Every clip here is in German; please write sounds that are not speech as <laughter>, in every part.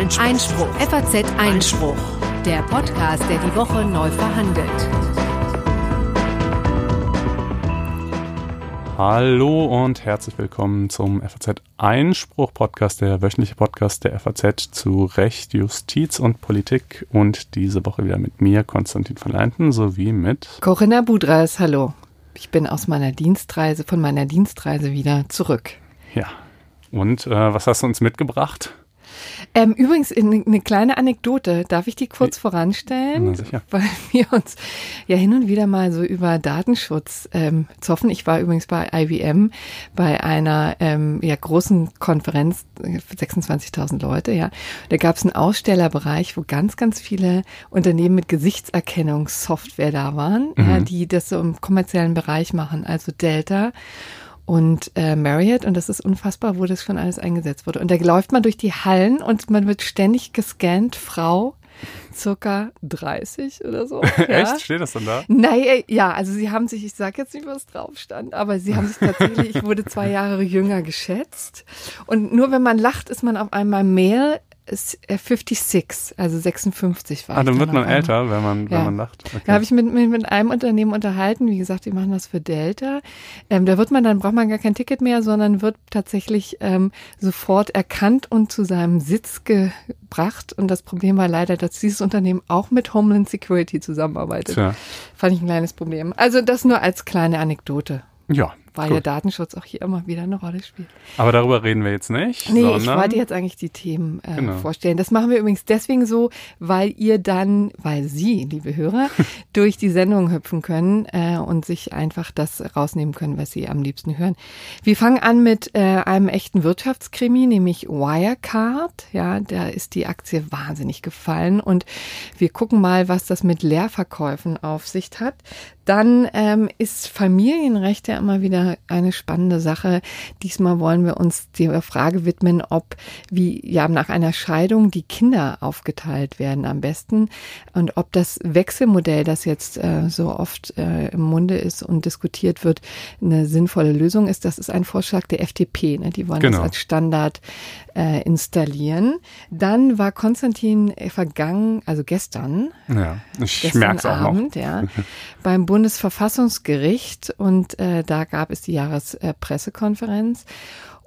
Einspruch. Einspruch. FAZ Einspruch. Der Podcast, der die Woche neu verhandelt. Hallo und herzlich willkommen zum FAZ Einspruch Podcast, der wöchentliche Podcast der FAZ zu Recht, Justiz und Politik und diese Woche wieder mit mir, Konstantin von Leinten, sowie mit Corinna Budras. Hallo. Ich bin aus meiner Dienstreise, von meiner Dienstreise wieder zurück. Ja. Und äh, was hast du uns mitgebracht? Ähm, übrigens, eine kleine Anekdote, darf ich die kurz voranstellen? Na. <laughs> Weil wir uns ja hin und wieder mal so über Datenschutz ähm, zoffen. Ich war übrigens bei IBM bei einer ähm, ja, großen Konferenz, 26.000 Leute, ja. Da gab es einen Ausstellerbereich, wo ganz, ganz viele Unternehmen mit Gesichtserkennungssoftware da waren, mhm. ja, die das so im kommerziellen Bereich machen, also Delta und äh, Marriott und das ist unfassbar, wo das schon alles eingesetzt wurde. Und da läuft man durch die Hallen und man wird ständig gescannt, Frau, circa 30 oder so. <laughs> Ja. Echt? Steht das dann da? Nein, ja, also sie haben sich, ich sage jetzt nicht, was drauf stand, aber sie haben sich tatsächlich, ich wurde zwei Jahre jünger geschätzt. Und nur wenn man lacht, ist man auf einmal mehr 56, äh, also 56 war. Ah, dann wird man älter, wenn man, ja. wenn man lacht. Okay. Da habe ich mit, mit, mit einem Unternehmen unterhalten, wie gesagt, die machen das für Delta. Ähm, da wird man, dann braucht man gar kein Ticket mehr, sondern wird tatsächlich ähm, sofort erkannt und zu seinem Sitz gebracht. Und das Problem war leider, dass dieses Unternehmen auch mit Homeland Security zusammenarbeitet. Tja. Fand ich ein kleines Problem. Also das nur als kleine Anekdote. Ja, weil Gut. ja Datenschutz auch hier immer wieder eine Rolle spielt. Aber darüber reden wir jetzt nicht. Nee, ich wollte jetzt eigentlich die Themen äh, genau. vorstellen. Das machen wir übrigens deswegen so, weil ihr dann, weil Sie, liebe Hörer, <laughs> durch die Sendung hüpfen können äh, und sich einfach das rausnehmen können, was Sie am liebsten hören. Wir fangen an mit äh, einem echten Wirtschaftskrimi, nämlich Wirecard. Ja, da ist die Aktie wahnsinnig gefallen und wir gucken mal, was das mit Leerverkäufen auf sich hat. Dann ähm, ist Familienrecht ja immer wieder eine spannende Sache. Diesmal wollen wir uns der Frage widmen, ob wie ja nach einer Scheidung die Kinder aufgeteilt werden am besten und ob das Wechselmodell, das jetzt äh, so oft äh, im Munde ist und diskutiert wird, eine sinnvolle Lösung ist. Das ist ein Vorschlag der FDP. Ne? Die wollen genau. das als Standard äh, installieren. Dann war Konstantin vergangen, also gestern, ja, ich merke es auch noch. Ja, <laughs> beim Bund Bundesverfassungsgericht und äh, da gab es die Jahrespressekonferenz. Äh,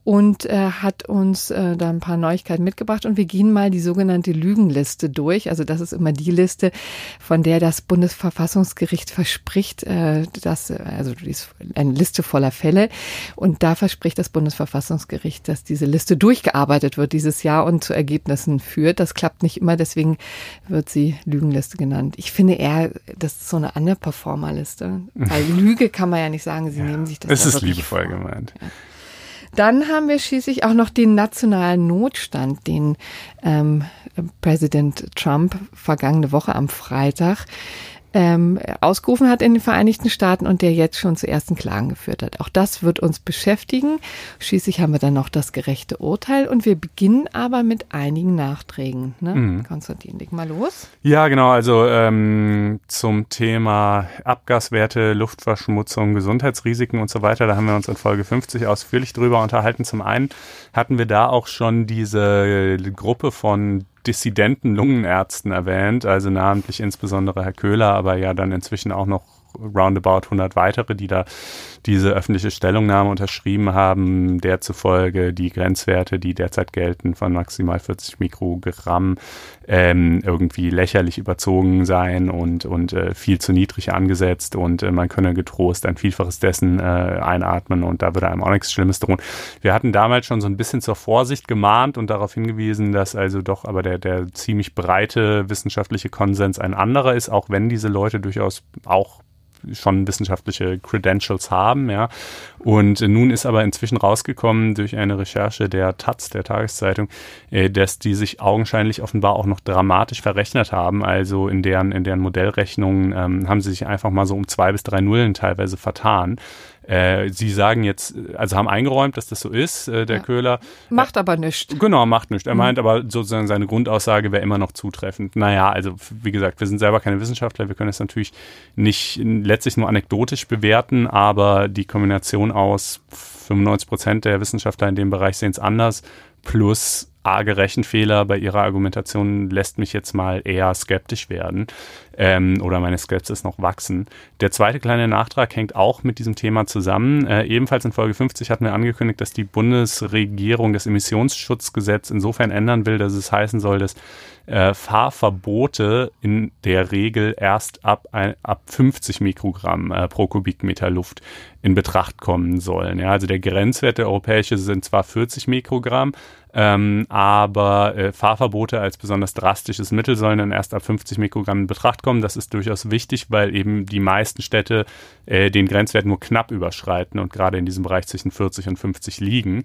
und äh, hat uns äh, da ein paar Neuigkeiten mitgebracht und wir gehen mal die sogenannte Lügenliste durch. Also das ist immer die Liste, von der das Bundesverfassungsgericht verspricht, äh, dass also die ist eine Liste voller Fälle und da verspricht das Bundesverfassungsgericht, dass diese Liste durchgearbeitet wird dieses Jahr und zu Ergebnissen führt. Das klappt nicht immer, deswegen wird sie Lügenliste genannt. Ich finde eher, das ist so eine Underperformer-Liste, weil <laughs> Lüge kann man ja nicht sagen. Sie ja, nehmen sich das. Es ist liebevoll vor. gemeint. Ja. Dann haben wir schließlich auch noch den nationalen Notstand, den ähm, Präsident Trump vergangene Woche am Freitag ähm, ausgerufen hat in den Vereinigten Staaten und der jetzt schon zu ersten Klagen geführt hat. Auch das wird uns beschäftigen. Schließlich haben wir dann noch das gerechte Urteil und wir beginnen aber mit einigen Nachträgen. Ne? Mhm. Konstantin, leg mal los. Ja, genau. Also ähm, zum Thema Abgaswerte, Luftverschmutzung, Gesundheitsrisiken und so weiter, da haben wir uns in Folge 50 ausführlich drüber unterhalten. Zum einen hatten wir da auch schon diese Gruppe von dissidenten Lungenärzten erwähnt, also namentlich insbesondere Herr Köhler, aber ja dann inzwischen auch noch roundabout 100 weitere, die da diese öffentliche Stellungnahme unterschrieben haben, der zufolge die Grenzwerte, die derzeit gelten, von maximal 40 Mikrogramm ähm, irgendwie lächerlich überzogen seien und, und äh, viel zu niedrig angesetzt und äh, man könne getrost ein Vielfaches dessen äh, einatmen und da würde einem auch nichts Schlimmes drohen. Wir hatten damals schon so ein bisschen zur Vorsicht gemahnt und darauf hingewiesen, dass also doch aber der, der ziemlich breite wissenschaftliche Konsens ein anderer ist, auch wenn diese Leute durchaus auch schon wissenschaftliche Credentials haben, ja. Und nun ist aber inzwischen rausgekommen durch eine Recherche der Taz, der Tageszeitung, äh, dass die sich augenscheinlich offenbar auch noch dramatisch verrechnet haben. Also in deren, in deren Modellrechnungen ähm, haben sie sich einfach mal so um zwei bis drei Nullen teilweise vertan. Äh, Sie sagen jetzt, also haben eingeräumt, dass das so ist, äh, der ja. Köhler. Macht aber nichts. Genau, macht nichts. Er mhm. meint aber sozusagen, seine Grundaussage wäre immer noch zutreffend. Naja, also wie gesagt, wir sind selber keine Wissenschaftler, wir können es natürlich nicht letztlich nur anekdotisch bewerten, aber die Kombination aus 95 Prozent der Wissenschaftler in dem Bereich sehen es anders, plus arge Rechenfehler bei ihrer Argumentation lässt mich jetzt mal eher skeptisch werden ähm, oder meine Skepsis noch wachsen. Der zweite kleine Nachtrag hängt auch mit diesem Thema zusammen. Äh, ebenfalls in Folge 50 hatten wir angekündigt, dass die Bundesregierung das Emissionsschutzgesetz insofern ändern will, dass es heißen soll, dass äh, Fahrverbote in der Regel erst ab, ein, ab 50 Mikrogramm äh, pro Kubikmeter Luft in Betracht kommen sollen. Ja, also der Grenzwert der europäische sind zwar 40 Mikrogramm, ähm, aber äh, Fahrverbote als besonders drastisches Mittel sollen dann erst ab 50 Mikrogramm in Betracht kommen. Das ist durchaus wichtig, weil eben die meisten Städte äh, den Grenzwert nur knapp überschreiten und gerade in diesem Bereich zwischen 40 und 50 liegen.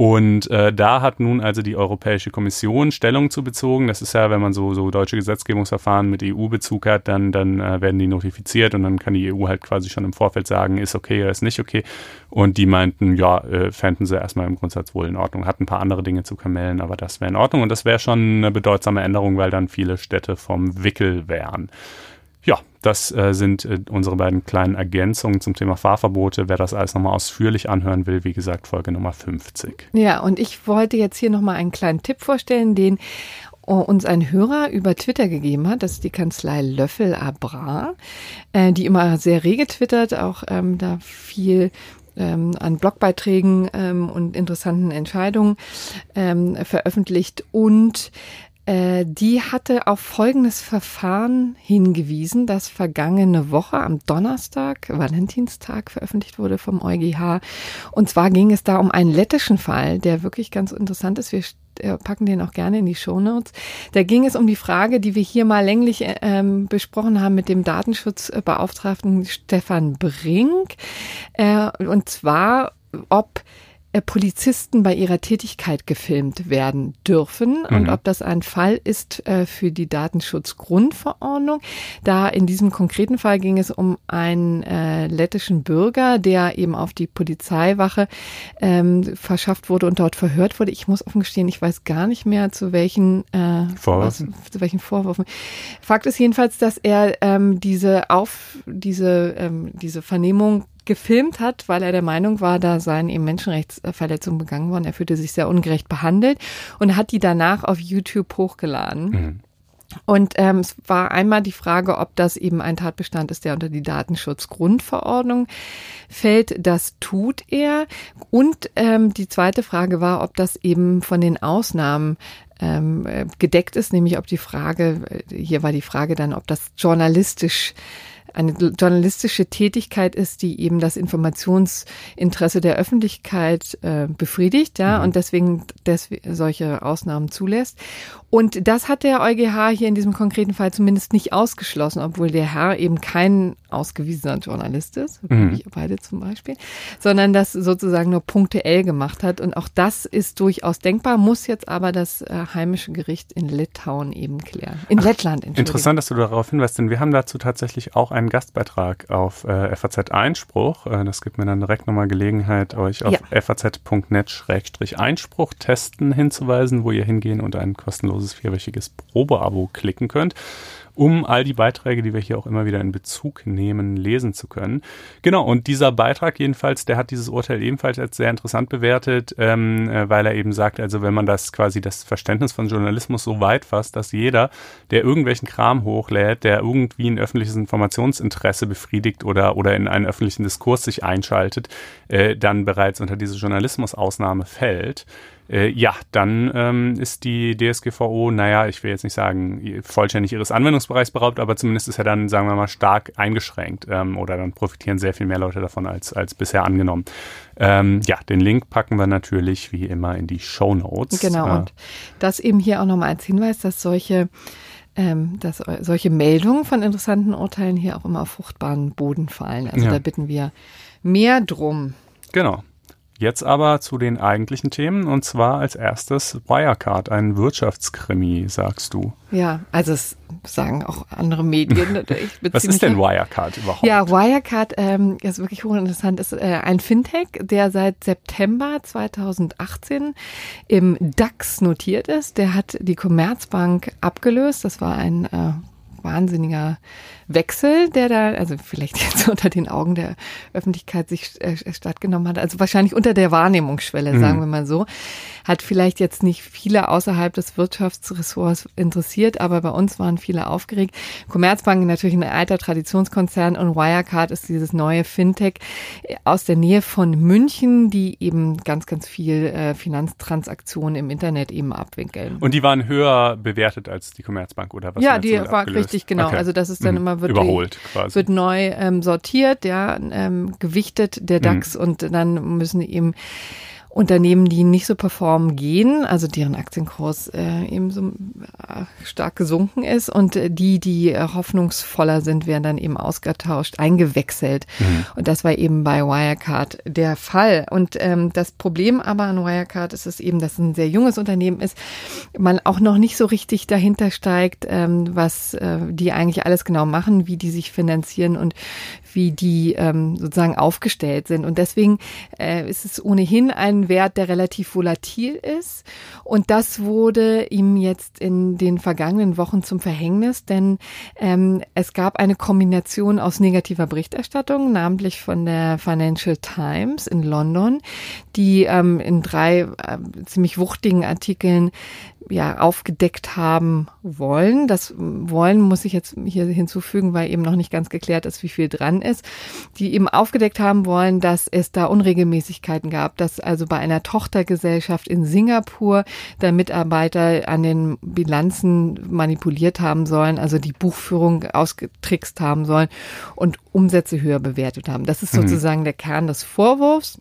Und äh, da hat nun also die Europäische Kommission Stellung zu bezogen. Das ist ja, wenn man so, so deutsche Gesetzgebungsverfahren mit EU-Bezug hat, dann, dann äh, werden die notifiziert und dann kann die EU halt quasi schon im Vorfeld sagen, ist okay oder ist nicht okay. Und die meinten, ja, äh, fänden sie erstmal im Grundsatz wohl in Ordnung. Hatten ein paar andere Dinge zu kamellen, aber das wäre in Ordnung. Und das wäre schon eine bedeutsame Änderung, weil dann viele Städte vom Wickel wären. Ja, das äh, sind äh, unsere beiden kleinen Ergänzungen zum Thema Fahrverbote. Wer das alles nochmal ausführlich anhören will, wie gesagt, Folge Nummer 50. Ja, und ich wollte jetzt hier nochmal einen kleinen Tipp vorstellen, den äh, uns ein Hörer über Twitter gegeben hat. Das ist die Kanzlei Löffel Abra, äh, die immer sehr rege twittert, auch ähm, da viel ähm, an Blogbeiträgen ähm, und interessanten Entscheidungen ähm, veröffentlicht und äh, die hatte auf folgendes Verfahren hingewiesen, das vergangene Woche am Donnerstag, Valentinstag, veröffentlicht wurde vom EuGH. Und zwar ging es da um einen lettischen Fall, der wirklich ganz interessant ist. Wir äh, packen den auch gerne in die Shownotes. Da ging es um die Frage, die wir hier mal länglich äh, ähm, besprochen haben mit dem Datenschutzbeauftragten Stefan Brink. Äh, und zwar, ob Polizisten bei ihrer Tätigkeit gefilmt werden dürfen und mhm. ob das ein Fall ist äh, für die Datenschutzgrundverordnung. Da in diesem konkreten Fall ging es um einen äh, lettischen Bürger, der eben auf die Polizeiwache ähm, verschafft wurde und dort verhört wurde. Ich muss offen gestehen, ich weiß gar nicht mehr zu welchen äh, Vorwürfen. Was, zu welchen Vorwürfen. Fakt ist jedenfalls, dass er ähm, diese auf diese ähm, diese Vernehmung gefilmt hat, weil er der Meinung war, da seien eben Menschenrechtsverletzungen begangen worden. Er fühlte sich sehr ungerecht behandelt und hat die danach auf YouTube hochgeladen. Mhm. Und ähm, es war einmal die Frage, ob das eben ein Tatbestand ist, der unter die Datenschutzgrundverordnung fällt. Das tut er. Und ähm, die zweite Frage war, ob das eben von den Ausnahmen ähm, gedeckt ist, nämlich ob die Frage, hier war die Frage dann, ob das journalistisch eine journalistische Tätigkeit ist, die eben das Informationsinteresse der Öffentlichkeit äh, befriedigt, ja, mhm. und deswegen des, solche Ausnahmen zulässt. Und das hat der EuGH hier in diesem konkreten Fall zumindest nicht ausgeschlossen, obwohl der Herr eben kein ausgewiesener Journalist ist, mhm. ich beide zum Beispiel, sondern das sozusagen nur punktuell gemacht hat. Und auch das ist durchaus denkbar, muss jetzt aber das äh, heimische Gericht in Litauen eben klären. In Ach, Lettland, Interessant, dass du darauf hinweist, denn wir haben dazu tatsächlich auch einen Gastbeitrag auf äh, FAZ Einspruch. Äh, das gibt mir dann direkt nochmal Gelegenheit, euch auf ja. faz.net-einspruch testen hinzuweisen, wo ihr hingehen und ein kostenloses kostenloses vierwöchiges Probeabo klicken könnt um all die Beiträge, die wir hier auch immer wieder in Bezug nehmen, lesen zu können. Genau, und dieser Beitrag jedenfalls, der hat dieses Urteil ebenfalls als sehr interessant bewertet, ähm, äh, weil er eben sagt, also wenn man das quasi das Verständnis von Journalismus so weit fasst, dass jeder, der irgendwelchen Kram hochlädt, der irgendwie ein öffentliches Informationsinteresse befriedigt oder, oder in einen öffentlichen Diskurs sich einschaltet, äh, dann bereits unter diese Journalismusausnahme fällt äh, ja, dann ähm, ist die DSGVO, naja, ich will jetzt nicht sagen, vollständig ihres Anwendungsbereichs beraubt, aber zumindest ist er dann, sagen wir mal, stark eingeschränkt ähm, oder dann profitieren sehr viel mehr Leute davon als, als bisher angenommen. Ähm, ja, den Link packen wir natürlich wie immer in die Show Notes. Genau, äh, und das eben hier auch nochmal als Hinweis, dass solche ähm, dass solche Meldungen von interessanten Urteilen hier auch immer auf fruchtbaren Boden fallen. Also ja. da bitten wir mehr drum. Genau. Jetzt aber zu den eigentlichen Themen und zwar als erstes Wirecard, ein Wirtschaftskrimi, sagst du. Ja, also es sagen auch andere Medien. <laughs> Was ist denn Wirecard überhaupt? Ja, Wirecard ähm, ist wirklich hochinteressant. Ist äh, ein Fintech, der seit September 2018 im DAX notiert ist. Der hat die Commerzbank abgelöst. Das war ein äh, wahnsinniger Wechsel, der da, also vielleicht <laughs> jetzt unter den Augen der Öffentlichkeit sich äh, stattgenommen hat, also wahrscheinlich unter der Wahrnehmungsschwelle, mhm. sagen wir mal so, hat vielleicht jetzt nicht viele außerhalb des Wirtschaftsressorts interessiert, aber bei uns waren viele aufgeregt. Commerzbank natürlich ein alter Traditionskonzern und Wirecard ist dieses neue Fintech aus der Nähe von München, die eben ganz, ganz viel äh, Finanztransaktionen im Internet eben abwinkeln. Und die waren höher bewertet als die Commerzbank oder was? Ja, die war richtig, genau. Okay. Also das ist dann mhm. immer wird überholt quasi. Wird neu ähm, sortiert, ja, ähm, gewichtet der DAX mhm. und dann müssen eben Unternehmen, die nicht so performen, gehen, also deren Aktienkurs äh, eben so äh, stark gesunken ist und äh, die, die äh, hoffnungsvoller sind, werden dann eben ausgetauscht, eingewechselt. Mhm. Und das war eben bei Wirecard der Fall. Und ähm, das Problem aber an Wirecard ist es eben, dass es ein sehr junges Unternehmen ist, man auch noch nicht so richtig dahinter steigt, ähm, was äh, die eigentlich alles genau machen, wie die sich finanzieren und wie die ähm, sozusagen aufgestellt sind. Und deswegen äh, ist es ohnehin ein Wert, der relativ volatil ist. Und das wurde ihm jetzt in den vergangenen Wochen zum Verhängnis, denn ähm, es gab eine Kombination aus negativer Berichterstattung, namentlich von der Financial Times in London, die ähm, in drei äh, ziemlich wuchtigen Artikeln ja aufgedeckt haben wollen. Das wollen muss ich jetzt hier hinzufügen, weil eben noch nicht ganz geklärt ist, wie viel dran ist. Die eben aufgedeckt haben wollen, dass es da Unregelmäßigkeiten gab, dass also bei einer Tochtergesellschaft in Singapur der Mitarbeiter an den Bilanzen manipuliert haben sollen, also die Buchführung ausgetrickst haben sollen und Umsätze höher bewertet haben. Das ist mhm. sozusagen mhm. der Kern des Vorwurfs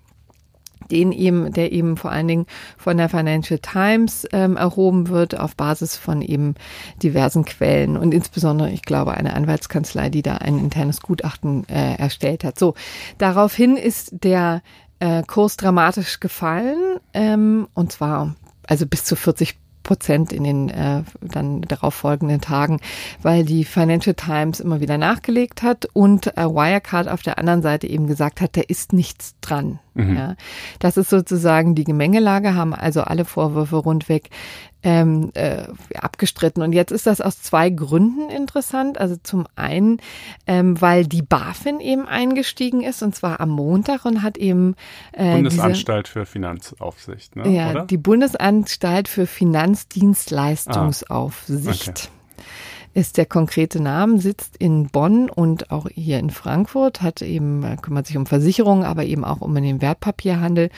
den eben, der eben vor allen Dingen von der Financial Times ähm, erhoben wird auf Basis von eben diversen Quellen und insbesondere, ich glaube, eine Anwaltskanzlei, die da ein internes Gutachten äh, erstellt hat. So, daraufhin ist der äh, Kurs dramatisch gefallen ähm, und zwar also bis zu 40 Prozent in den äh, dann darauf folgenden Tagen, weil die Financial Times immer wieder nachgelegt hat und äh, Wirecard auf der anderen Seite eben gesagt hat, da ist nichts dran. Mhm. Ja. Das ist sozusagen die Gemengelage, haben also alle Vorwürfe rundweg ähm, äh, abgestritten. Und jetzt ist das aus zwei Gründen interessant. Also zum einen, ähm, weil die BaFin eben eingestiegen ist und zwar am Montag und hat eben äh, Bundesanstalt diese, für Finanzaufsicht, ne? Ja, Oder? die Bundesanstalt für Finanzdienstleistungsaufsicht. Ah, okay ist der konkrete Name, sitzt in Bonn und auch hier in Frankfurt, hat eben, kümmert sich um Versicherungen, aber eben auch um den Wertpapierhandel.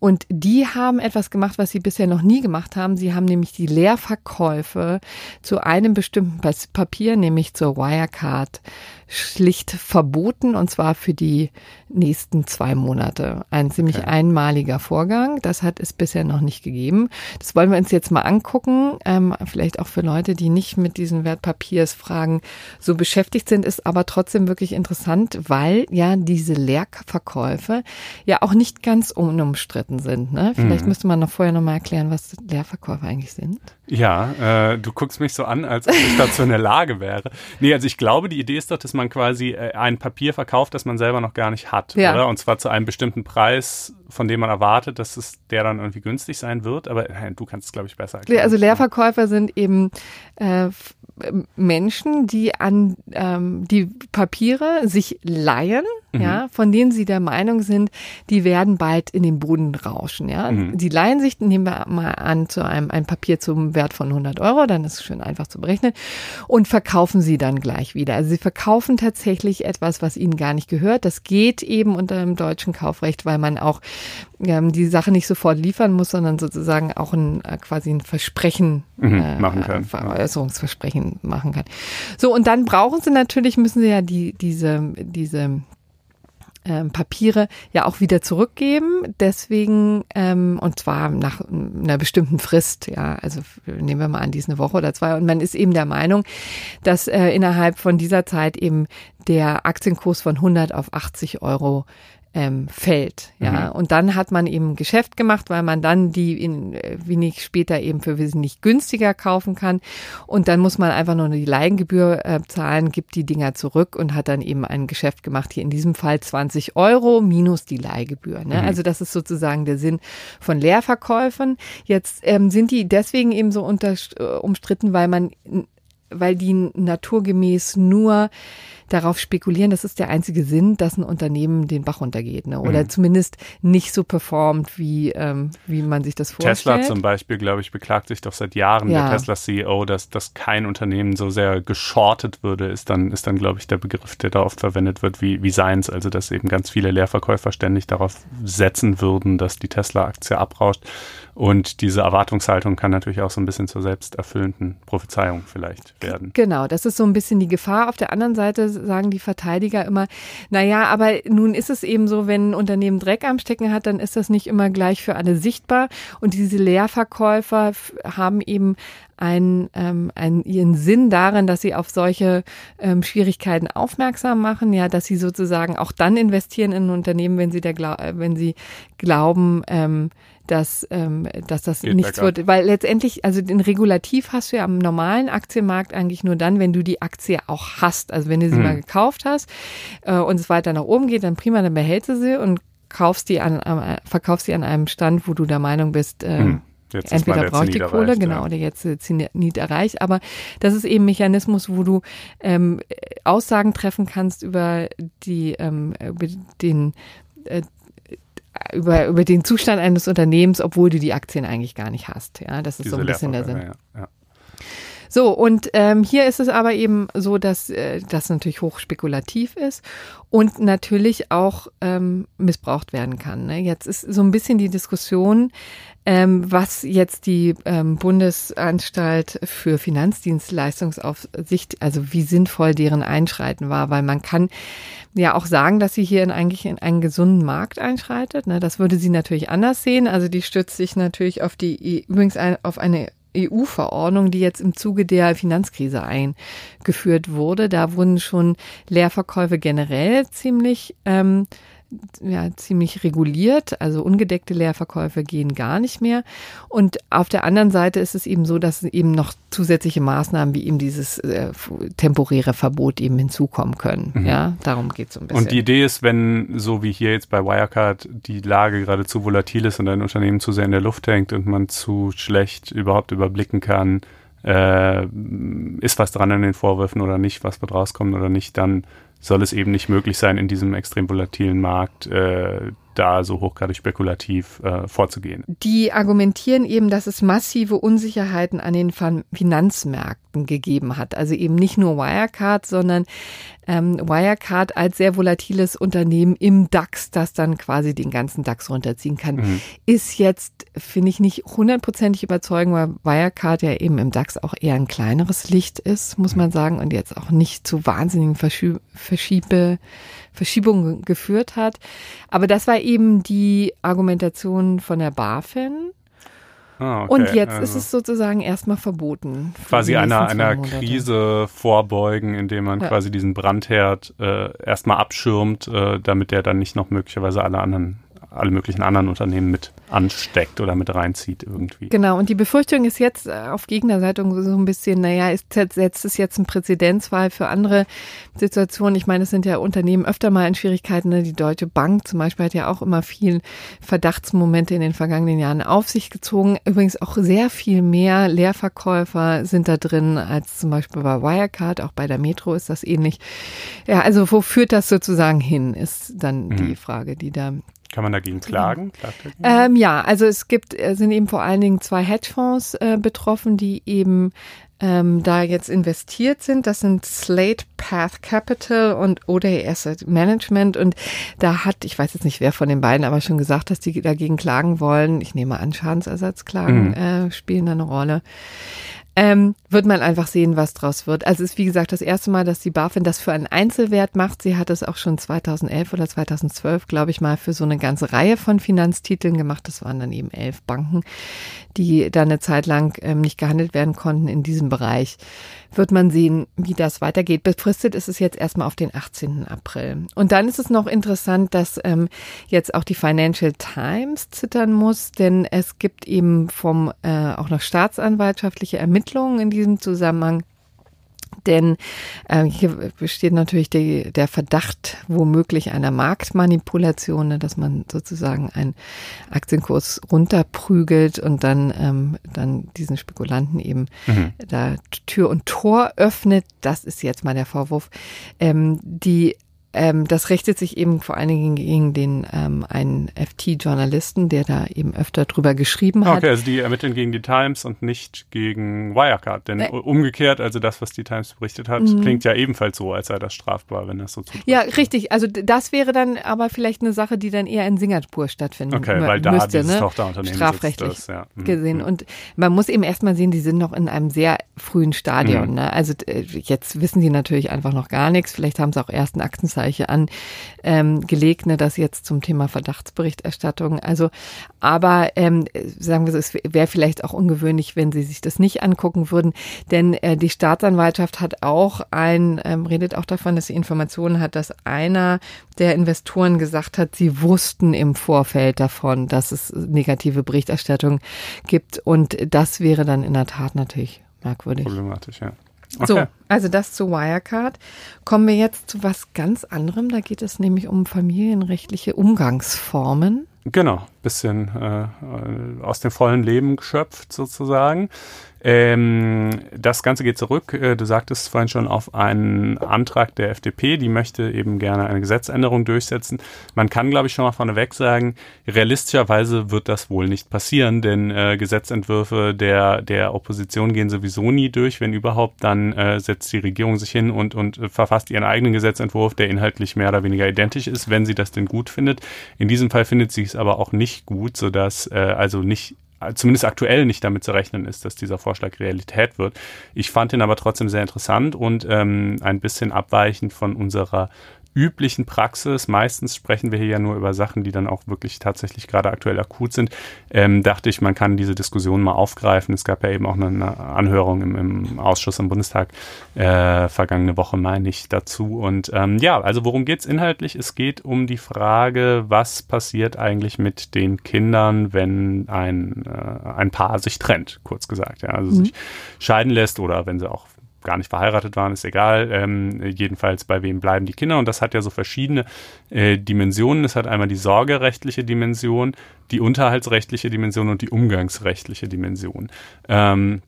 Und die haben etwas gemacht, was sie bisher noch nie gemacht haben. Sie haben nämlich die Leerverkäufe zu einem bestimmten Papier, nämlich zur Wirecard, schlicht verboten und zwar für die nächsten zwei Monate. Ein ziemlich okay. einmaliger Vorgang. Das hat es bisher noch nicht gegeben. Das wollen wir uns jetzt mal angucken. Ähm, vielleicht auch für Leute, die nicht mit diesen Wertpapiersfragen so beschäftigt sind, ist aber trotzdem wirklich interessant, weil ja diese Leerverkäufe ja auch nicht ganz unumstritten sind. Ne? Vielleicht mhm. müsste man noch vorher noch mal erklären, was Leerverkäufe eigentlich sind. Ja, äh, du guckst mich so an, als ob ich dazu in der Lage wäre. Nee, also ich glaube, die Idee ist doch, dass man quasi äh, ein Papier verkauft, das man selber noch gar nicht hat, ja. oder? Und zwar zu einem bestimmten Preis, von dem man erwartet, dass es der dann irgendwie günstig sein wird. Aber äh, du kannst es, glaube ich, besser erklären. Also Leerverkäufer sind eben äh, Menschen, die an ähm, die Papiere sich leihen, mhm. ja, von denen sie der Meinung sind, die werden bald in den Boden rauschen, ja. Mhm. Die leihen sich, nehmen wir mal an, zu einem ein Papier zum Wert von 100 Euro, dann ist es schön einfach zu berechnen und verkaufen sie dann gleich wieder. Also sie verkaufen tatsächlich etwas, was ihnen gar nicht gehört. Das geht eben unter dem deutschen Kaufrecht, weil man auch ähm, die Sache nicht sofort liefern muss, sondern sozusagen auch ein äh, quasi ein Versprechen mhm, äh, machen kann. Veräußerungsversprechen machen kann. So, und dann brauchen sie natürlich, müssen sie ja die, diese, diese ähm, Papiere ja auch wieder zurückgeben. Deswegen, ähm, und zwar nach einer bestimmten Frist, ja, also nehmen wir mal an, dies eine Woche oder zwei. Und man ist eben der Meinung, dass äh, innerhalb von dieser Zeit eben der Aktienkurs von 100 auf 80 Euro ähm, fällt. Ja, mhm. und dann hat man eben Geschäft gemacht, weil man dann die in, äh, wenig später eben für wesentlich günstiger kaufen kann. Und dann muss man einfach nur die Leihengebühr äh, zahlen, gibt die Dinger zurück und hat dann eben ein Geschäft gemacht. Hier in diesem Fall 20 Euro minus die Leihgebühr. Ne? Mhm. Also das ist sozusagen der Sinn von Leerverkäufen. Jetzt ähm, sind die deswegen eben so unter, äh, umstritten, weil man weil die naturgemäß nur darauf spekulieren, das ist der einzige Sinn, dass ein Unternehmen den Bach runtergeht, ne? oder mhm. zumindest nicht so performt, wie, ähm, wie man sich das vorstellt. Tesla zum Beispiel, glaube ich, beklagt sich doch seit Jahren, ja. der Tesla-CEO, dass, dass kein Unternehmen so sehr geschortet würde, ist dann, ist dann, glaube ich, der Begriff, der da oft verwendet wird, wie, wie seins, also dass eben ganz viele Leerverkäufer ständig darauf setzen würden, dass die Tesla-Aktie abrauscht. Und diese Erwartungshaltung kann natürlich auch so ein bisschen zur selbsterfüllenden Prophezeiung vielleicht werden. Genau, das ist so ein bisschen die Gefahr. Auf der anderen Seite sagen die Verteidiger immer, na ja, aber nun ist es eben so, wenn ein Unternehmen Dreck am Stecken hat, dann ist das nicht immer gleich für alle sichtbar. Und diese Leerverkäufer haben eben einen, ähm, einen, ihren Sinn darin, dass sie auf solche ähm, Schwierigkeiten aufmerksam machen, ja, dass sie sozusagen auch dann investieren in ein Unternehmen, wenn sie der, wenn sie glauben, ähm, dass, ähm, dass das Geht nichts wird. Weil letztendlich, also den Regulativ hast du ja am normalen Aktienmarkt eigentlich nur dann, wenn du die Aktie auch hast. Also wenn du sie hm. mal gekauft hast äh, und es weiter nach oben geht, dann prima, dann behältst du sie und kaufst die an, äh, verkaufst sie an einem Stand, wo du der Meinung bist, äh, hm. Jetzt Entweder brauche ich die Kohle, erreicht, genau, ja. oder jetzt Zenit erreicht. Aber das ist eben ein Mechanismus, wo du ähm, Aussagen treffen kannst über die, ähm, über den äh, über, über den Zustand eines Unternehmens, obwohl du die Aktien eigentlich gar nicht hast. Ja, das ist Diese so ein bisschen der Sinn. Ja, ja. So, und ähm, hier ist es aber eben so, dass äh, das natürlich hochspekulativ ist und natürlich auch ähm, missbraucht werden kann. Ne? Jetzt ist so ein bisschen die Diskussion, ähm, was jetzt die ähm, Bundesanstalt für Finanzdienstleistungsaufsicht, also wie sinnvoll deren Einschreiten war, weil man kann ja auch sagen, dass sie hier in eigentlich in einen gesunden Markt einschreitet. Ne? Das würde sie natürlich anders sehen. Also die stützt sich natürlich auf die übrigens auf eine EU-Verordnung, die jetzt im Zuge der Finanzkrise eingeführt wurde. Da wurden schon Leerverkäufe generell ziemlich ähm, ja, ziemlich reguliert. Also ungedeckte Leerverkäufe gehen gar nicht mehr. Und auf der anderen Seite ist es eben so, dass eben noch zusätzliche Maßnahmen wie eben dieses äh, temporäre Verbot eben hinzukommen können. Mhm. Ja, darum geht es so ein bisschen. Und die Idee ist, wenn, so wie hier jetzt bei Wirecard, die Lage gerade zu volatil ist und ein Unternehmen zu sehr in der Luft hängt und man zu schlecht überhaupt überblicken kann, äh, ist was dran an den Vorwürfen oder nicht, was wird rauskommen oder nicht, dann soll es eben nicht möglich sein, in diesem extrem volatilen Markt äh, da so hochgradig spekulativ äh, vorzugehen. Die argumentieren eben, dass es massive Unsicherheiten an den Finanzmärkten gegeben hat. Also eben nicht nur Wirecard, sondern ähm, Wirecard als sehr volatiles Unternehmen im DAX, das dann quasi den ganzen DAX runterziehen kann, mhm. ist jetzt, finde ich, nicht hundertprozentig überzeugend, weil Wirecard ja eben im DAX auch eher ein kleineres Licht ist, muss man sagen, und jetzt auch nicht zu wahnsinnigen Verschiebe, Verschiebe Verschiebungen geführt hat. Aber das war eben die Argumentation von der BaFin. Ah, okay. Und jetzt also ist es sozusagen erstmal verboten. Quasi einer, einer Krise vorbeugen, indem man ja. quasi diesen Brandherd äh, erstmal abschirmt, äh, damit der dann nicht noch möglicherweise alle anderen alle möglichen anderen Unternehmen mit ansteckt oder mit reinzieht irgendwie. Genau, und die Befürchtung ist jetzt äh, auf Gegnerseite so ein bisschen, naja, ist, setzt es jetzt ein Präzedenzfall für andere Situationen? Ich meine, es sind ja Unternehmen öfter mal in Schwierigkeiten. Ne? Die Deutsche Bank zum Beispiel hat ja auch immer viel Verdachtsmomente in den vergangenen Jahren auf sich gezogen. Übrigens auch sehr viel mehr Leerverkäufer sind da drin als zum Beispiel bei Wirecard. Auch bei der Metro ist das ähnlich. Ja, also wo führt das sozusagen hin, ist dann mhm. die Frage, die da kann man dagegen klagen? Ähm, ja, also es gibt, äh, sind eben vor allen Dingen zwei Hedgefonds äh, betroffen, die eben ähm, da jetzt investiert sind. Das sind Slate Path Capital und Oday Asset Management. Und da hat, ich weiß jetzt nicht wer von den beiden, aber schon gesagt, dass die dagegen klagen wollen. Ich nehme an, Schadensersatzklagen mhm. äh, spielen da eine Rolle ähm, wird man einfach sehen, was draus wird. Also es ist wie gesagt das erste Mal, dass die BaFin das für einen Einzelwert macht. Sie hat es auch schon 2011 oder 2012, glaube ich mal, für so eine ganze Reihe von Finanztiteln gemacht. Das waren dann eben elf Banken, die da eine Zeit lang ähm, nicht gehandelt werden konnten in diesem Bereich wird man sehen, wie das weitergeht. Befristet ist es jetzt erstmal auf den 18. April. Und dann ist es noch interessant, dass ähm, jetzt auch die Financial Times zittern muss, denn es gibt eben vom äh, auch noch staatsanwaltschaftliche Ermittlungen in diesem Zusammenhang Denn äh, hier besteht natürlich die, der Verdacht womöglich einer Marktmanipulation, ne, dass man sozusagen einen Aktienkurs runterprügelt und dann, ähm, dann diesen Spekulanten eben mhm. da Tür und Tor öffnet. Das ist jetzt mal der Vorwurf. Ähm, die ähm, das richtet sich eben vor allen Dingen gegen den ähm, einen FT-Journalisten, der da eben öfter drüber geschrieben hat. Okay, also die ermitteln gegen die Times und nicht gegen Wirecard. Denn äh, umgekehrt, also das, was die Times berichtet hat, mhm. klingt ja ebenfalls so, als sei das strafbar, wenn das so zutrifft. Ja, richtig. Also das wäre dann aber vielleicht eine Sache, die dann eher in Singapur stattfinden okay, weil da müsste, dieses ne? Tochterunternehmen strafrechtlich das, ja. mhm. gesehen. Und man muss eben erstmal sehen, die sind noch in einem sehr frühen Stadion. Mhm. Ne? Also äh, jetzt wissen die natürlich einfach noch gar nichts. Vielleicht haben sie auch erst ein Aktenzeichen an ähm, ne, das jetzt zum Thema Verdachtsberichterstattung. Also, aber ähm, sagen wir so, es wäre vielleicht auch ungewöhnlich, wenn Sie sich das nicht angucken würden, denn äh, die Staatsanwaltschaft hat auch ein, ähm, redet auch davon, dass sie Informationen hat, dass einer der Investoren gesagt hat, sie wussten im Vorfeld davon, dass es negative Berichterstattung gibt und das wäre dann in der Tat natürlich merkwürdig. Problematisch, ja. So, also das zu Wirecard. Kommen wir jetzt zu was ganz anderem. Da geht es nämlich um familienrechtliche Umgangsformen. Genau, bisschen äh, aus dem vollen Leben geschöpft sozusagen. Ähm, das Ganze geht zurück, äh, du sagtest vorhin schon, auf einen Antrag der FDP, die möchte eben gerne eine Gesetzänderung durchsetzen. Man kann, glaube ich, schon mal vorneweg sagen, realistischerweise wird das wohl nicht passieren, denn äh, Gesetzentwürfe der, der Opposition gehen sowieso nie durch. Wenn überhaupt, dann äh, setzt die Regierung sich hin und, und äh, verfasst ihren eigenen Gesetzentwurf, der inhaltlich mehr oder weniger identisch ist, wenn sie das denn gut findet. In diesem Fall findet sie es aber auch nicht gut, sodass äh, also nicht zumindest aktuell nicht damit zu rechnen ist, dass dieser Vorschlag Realität wird. Ich fand ihn aber trotzdem sehr interessant und ähm, ein bisschen abweichend von unserer üblichen Praxis, meistens sprechen wir hier ja nur über Sachen, die dann auch wirklich tatsächlich gerade aktuell akut sind, ähm, dachte ich, man kann diese Diskussion mal aufgreifen. Es gab ja eben auch eine Anhörung im, im Ausschuss im Bundestag äh, vergangene Woche, meine ich, dazu. Und ähm, ja, also worum geht's inhaltlich? Es geht um die Frage, was passiert eigentlich mit den Kindern, wenn ein, äh, ein Paar sich trennt, kurz gesagt. Ja, also mhm. sich scheiden lässt oder wenn sie auch gar nicht verheiratet waren, ist egal. Ähm, jedenfalls bei wem bleiben die Kinder. Und das hat ja so verschiedene äh, Dimensionen. Es hat einmal die sorgerechtliche Dimension, die unterhaltsrechtliche Dimension und die umgangsrechtliche Dimension. Ähm,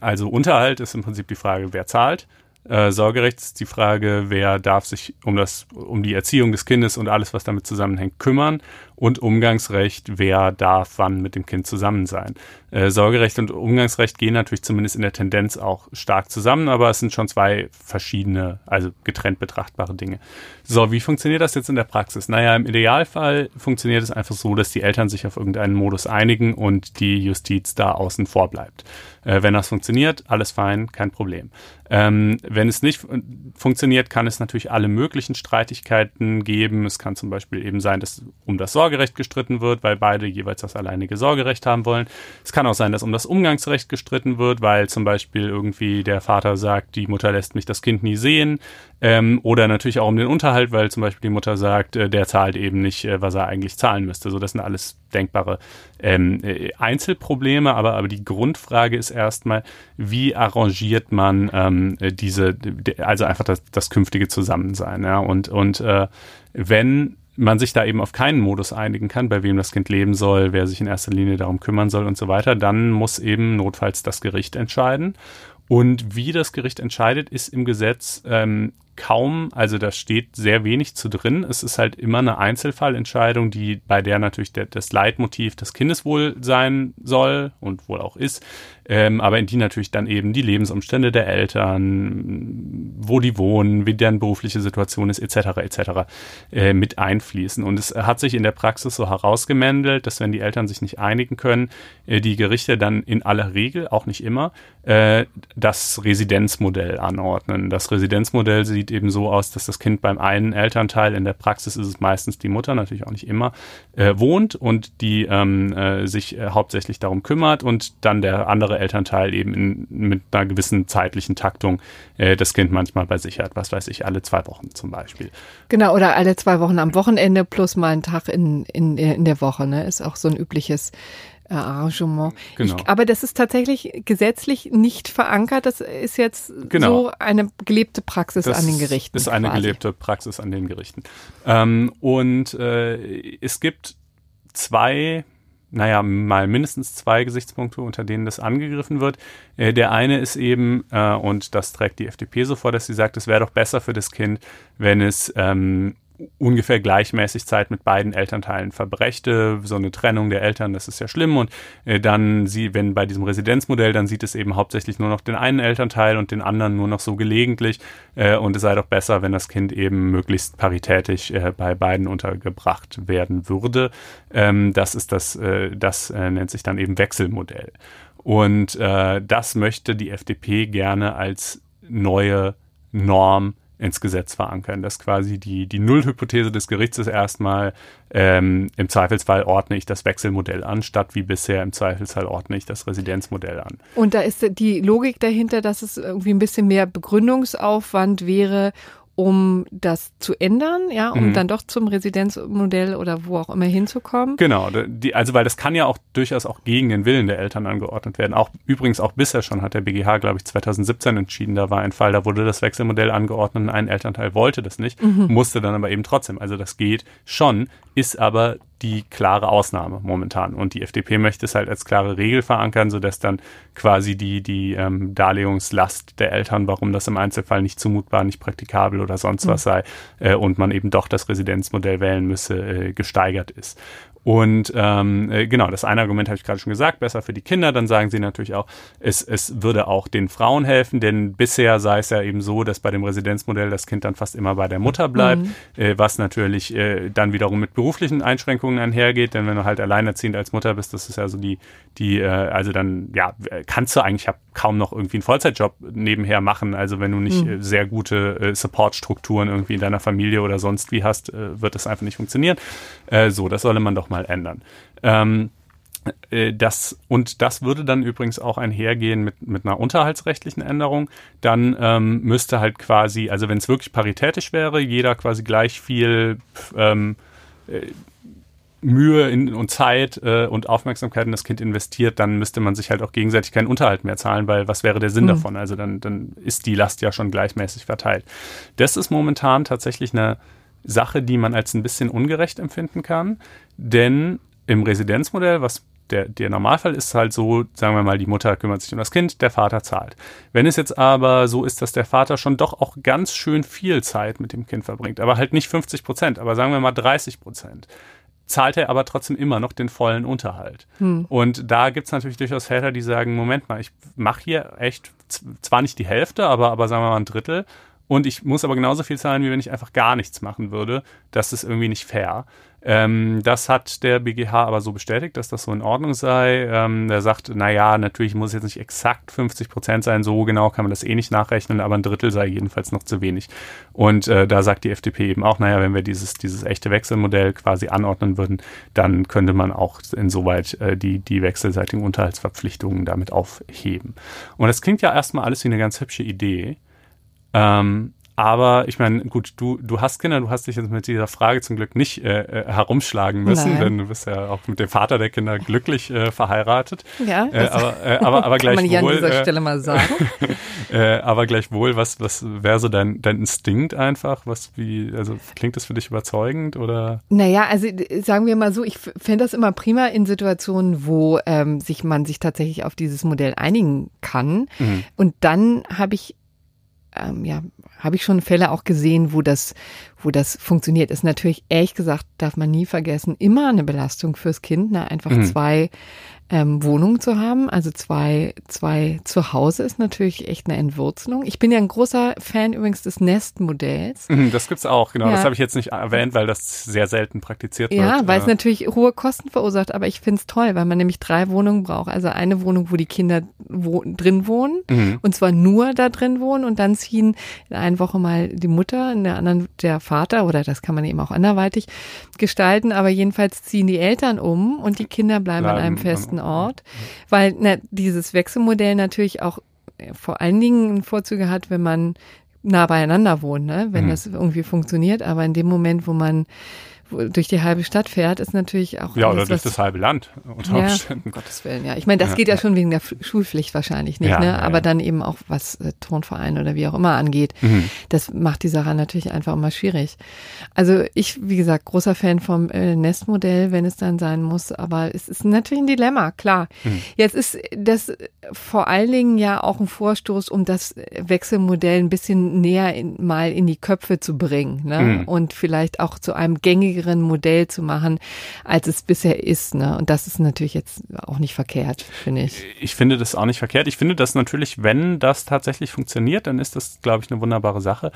also Unterhalt ist im Prinzip die Frage, wer zahlt. Äh, Sorgerecht ist die Frage, wer darf sich um das, um die Erziehung des Kindes und alles, was damit zusammenhängt, kümmern und Umgangsrecht, wer darf wann mit dem Kind zusammen sein. Äh, Sorgerecht und Umgangsrecht gehen natürlich zumindest in der Tendenz auch stark zusammen, aber es sind schon zwei verschiedene, also getrennt betrachtbare Dinge. So, wie funktioniert das jetzt in der Praxis? Naja, im Idealfall funktioniert es einfach so, dass die Eltern sich auf irgendeinen Modus einigen und die Justiz da außen vor bleibt. Äh, wenn das funktioniert, alles fein, kein Problem. Ähm, wenn es nicht funktioniert, kann es natürlich alle möglichen Streitigkeiten geben. Es kann zum Beispiel eben sein, dass um das Sorgerecht Sorgerecht gestritten wird, weil beide jeweils das alleinige Sorgerecht haben wollen. Es kann auch sein, dass um das Umgangsrecht gestritten wird, weil zum Beispiel irgendwie der Vater sagt, die Mutter lässt mich das Kind nie sehen. Ähm, oder natürlich auch um den Unterhalt, weil zum Beispiel die Mutter sagt, äh, der zahlt eben nicht, äh, was er eigentlich zahlen müsste. So, das sind alles denkbare ähm, äh, Einzelprobleme, aber, aber die Grundfrage ist erstmal, wie arrangiert man ähm, diese, also einfach das, das künftige Zusammensein. Ja? Und, und äh, wenn man sich da eben auf keinen Modus einigen kann, bei wem das Kind leben soll, wer sich in erster Linie darum kümmern soll und so weiter, dann muss eben notfalls das Gericht entscheiden. Und wie das Gericht entscheidet, ist im Gesetz ähm, kaum, also da steht sehr wenig zu drin. Es ist halt immer eine Einzelfallentscheidung, die bei der natürlich der, das Leitmotiv das Kindeswohl sein soll und wohl auch ist, ähm, aber in die natürlich dann eben die Lebensumstände der Eltern, wo die wohnen, wie deren berufliche Situation ist, etc. etc. Äh, mit einfließen. Und es hat sich in der Praxis so herausgemändelt, dass wenn die Eltern sich nicht einigen können, äh, die Gerichte dann in aller Regel, auch nicht immer, äh, das Residenzmodell anordnen. Das Residenzmodell sieht eben so aus, dass das Kind beim einen Elternteil, in der Praxis ist es meistens die Mutter, natürlich auch nicht immer, äh, wohnt und die ähm, äh, sich äh, hauptsächlich darum kümmert und dann der andere Elternteil eben in, mit einer gewissen zeitlichen Taktung äh, das Kind manchmal bei sich hat, was weiß ich, alle zwei Wochen zum Beispiel. Genau, oder alle zwei Wochen am Wochenende plus mal einen Tag in, in, in der Woche, ne? Ist auch so ein übliches Arrangement. Genau. Ich, aber das ist tatsächlich gesetzlich nicht verankert. Das ist jetzt genau. so eine gelebte Praxis das an den Gerichten. Das ist eine quasi. gelebte Praxis an den Gerichten. Ähm, und äh, es gibt zwei naja, mal mindestens zwei Gesichtspunkte, unter denen das angegriffen wird. Äh, der eine ist eben, äh, und das trägt die FDP so vor, dass sie sagt, es wäre doch besser für das Kind, wenn es ähm, ungefähr gleichmäßig Zeit mit beiden Elternteilen verbrächte. So eine Trennung der Eltern, das ist ja schlimm. Und äh, dann sie, wenn bei diesem Residenzmodell, dann sieht es eben hauptsächlich nur noch den einen Elternteil und den anderen nur noch so gelegentlich. Äh, und es sei doch besser, wenn das Kind eben möglichst paritätisch äh, bei beiden untergebracht werden würde. Ähm, das ist das, äh, das äh, nennt sich dann eben Wechselmodell. Und äh, das möchte die FDP gerne als neue Norm ins Gesetz verankern, dass quasi die, die Nullhypothese des Gerichts erstmal, ähm, im Zweifelsfall ordne ich das Wechselmodell an, statt wie bisher im Zweifelsfall ordne ich das Residenzmodell an. Und da ist die Logik dahinter, dass es irgendwie ein bisschen mehr Begründungsaufwand wäre, um das zu ändern, ja, um mhm. dann doch zum Residenzmodell oder wo auch immer hinzukommen. Genau, die, also weil das kann ja auch durchaus auch gegen den Willen der Eltern angeordnet werden. Auch übrigens auch bisher schon hat der BGH, glaube ich, 2017 entschieden. Da war ein Fall, da wurde das Wechselmodell angeordnet und ein Elternteil wollte das nicht, mhm. musste dann aber eben trotzdem. Also das geht schon, ist aber die klare Ausnahme momentan. Und die FDP möchte es halt als klare Regel verankern, sodass dann quasi die, die ähm, Darlegungslast der Eltern, warum das im Einzelfall nicht zumutbar, nicht praktikabel oder sonst mhm. was sei, äh, und man eben doch das Residenzmodell wählen müsse, äh, gesteigert ist. Und ähm, äh, genau, das eine Argument habe ich gerade schon gesagt, besser für die Kinder. Dann sagen sie natürlich auch, es, es würde auch den Frauen helfen, denn bisher sei es ja eben so, dass bei dem Residenzmodell das Kind dann fast immer bei der Mutter bleibt, mhm. äh, was natürlich äh, dann wiederum mit beruflichen Einschränkungen einhergeht, denn wenn du halt alleinerziehend als Mutter bist, das ist ja so die, die, äh, also dann, ja, kannst du eigentlich kaum noch irgendwie einen Vollzeitjob nebenher machen. Also wenn du nicht mhm. sehr gute äh, Supportstrukturen irgendwie in deiner Familie oder sonst wie hast, äh, wird das einfach nicht funktionieren. Äh, so, das solle man doch mal ändern. Ähm, äh, das, und das würde dann übrigens auch einhergehen mit, mit einer unterhaltsrechtlichen Änderung. Dann ähm, müsste halt quasi, also wenn es wirklich paritätisch wäre, jeder quasi gleich viel ähm, äh, Mühe in, und Zeit äh, und Aufmerksamkeit in das Kind investiert, dann müsste man sich halt auch gegenseitig keinen Unterhalt mehr zahlen, weil was wäre der Sinn mhm. davon? Also dann, dann ist die Last ja schon gleichmäßig verteilt. Das ist momentan tatsächlich eine Sache, die man als ein bisschen ungerecht empfinden kann, denn im Residenzmodell, was der, der Normalfall ist halt so, sagen wir mal, die Mutter kümmert sich um das Kind, der Vater zahlt. Wenn es jetzt aber so ist, dass der Vater schon doch auch ganz schön viel Zeit mit dem Kind verbringt, aber halt nicht 50 Prozent, aber sagen wir mal 30 Prozent, zahlt er aber trotzdem immer noch den vollen Unterhalt. Hm. Und da gibt es natürlich durchaus Väter, die sagen, Moment mal, ich mache hier echt zwar nicht die Hälfte, aber, aber sagen wir mal ein Drittel und ich muss aber genauso viel zahlen, wie wenn ich einfach gar nichts machen würde. Das ist irgendwie nicht fair. Ähm, das hat der BGH aber so bestätigt, dass das so in Ordnung sei. Ähm, der sagt, naja, natürlich muss es jetzt nicht exakt 50 Prozent sein, so genau kann man das eh nicht nachrechnen, aber ein Drittel sei jedenfalls noch zu wenig. Und äh, da sagt die FDP eben auch, naja, wenn wir dieses, dieses echte Wechselmodell quasi anordnen würden, dann könnte man auch insoweit äh, die, die wechselseitigen Unterhaltsverpflichtungen damit aufheben. Und das klingt ja erstmal alles wie eine ganz hübsche Idee. Ähm, aber ich meine, gut, du, du hast Kinder, du hast dich jetzt mit dieser Frage zum Glück nicht äh, äh, herumschlagen müssen, Nein. denn du bist ja auch mit dem Vater der Kinder glücklich äh, verheiratet. Ja, äh, aber, äh, aber, aber gleich kann man hier wohl, an dieser Stelle mal sagen. <laughs> äh, aber gleichwohl, was, was wäre so dein, dein Instinkt einfach? Was, wie, also klingt das für dich überzeugend oder? Naja, also sagen wir mal so, ich fände das immer prima in Situationen, wo ähm, sich man sich tatsächlich auf dieses Modell einigen kann. Mhm. Und dann habe ich ähm, ja, habe ich schon Fälle auch gesehen, wo das, wo das funktioniert. Ist natürlich, ehrlich gesagt, darf man nie vergessen, immer eine Belastung fürs Kind. Ne? Einfach mhm. zwei ähm, Wohnungen zu haben. Also zwei, zwei zu Hause ist natürlich echt eine Entwurzelung. Ich bin ja ein großer Fan übrigens des Nest-Modells. Mhm, das gibt's auch, genau. Ja. Das habe ich jetzt nicht erwähnt, weil das sehr selten praktiziert wird. Ja, weil es natürlich hohe Kosten verursacht, aber ich finde es toll, weil man nämlich drei Wohnungen braucht. Also eine Wohnung, wo die Kinder wo drin wohnen mhm. und zwar nur da drin wohnen und dann ziehen in einer Woche mal die Mutter, in der anderen der Vater oder das kann man eben auch anderweitig gestalten, aber jedenfalls ziehen die Eltern um und die Kinder bleiben, bleiben an einem festen Ort, weil na, dieses Wechselmodell natürlich auch äh, vor allen Dingen Vorzüge hat, wenn man nah beieinander wohnt, ne? wenn mhm. das irgendwie funktioniert. Aber in dem Moment, wo man durch die halbe Stadt fährt, ist natürlich auch. Ja, oder durch das halbe Land unter ja, Um Gottes Willen, ja. Ich meine, das ja, geht ja, schon wegen der Schulpflicht wahrscheinlich nicht, ja, ne? Aber dann eben auch was äh, Tonverein oder wie auch immer angeht. Mhm. Das macht die Sache natürlich einfach immer schwierig. Also ich, wie gesagt, großer Fan vom äh, Nestmodell, wenn es dann sein muss, aber es ist natürlich ein Dilemma, klar. Mhm. Jetzt ist das vor allen Dingen ja auch ein Vorstoß, um das Wechselmodell ein bisschen näher in, mal in die Köpfe zu bringen ne? Mhm. und vielleicht auch zu einem gängigeren Modell zu machen, als es bisher ist. Ne? Und das ist natürlich jetzt auch nicht verkehrt, finde ich. Ich finde das auch nicht verkehrt. Ich finde das natürlich, wenn das tatsächlich funktioniert, dann ist das, glaube ich, eine wunderbare Sache.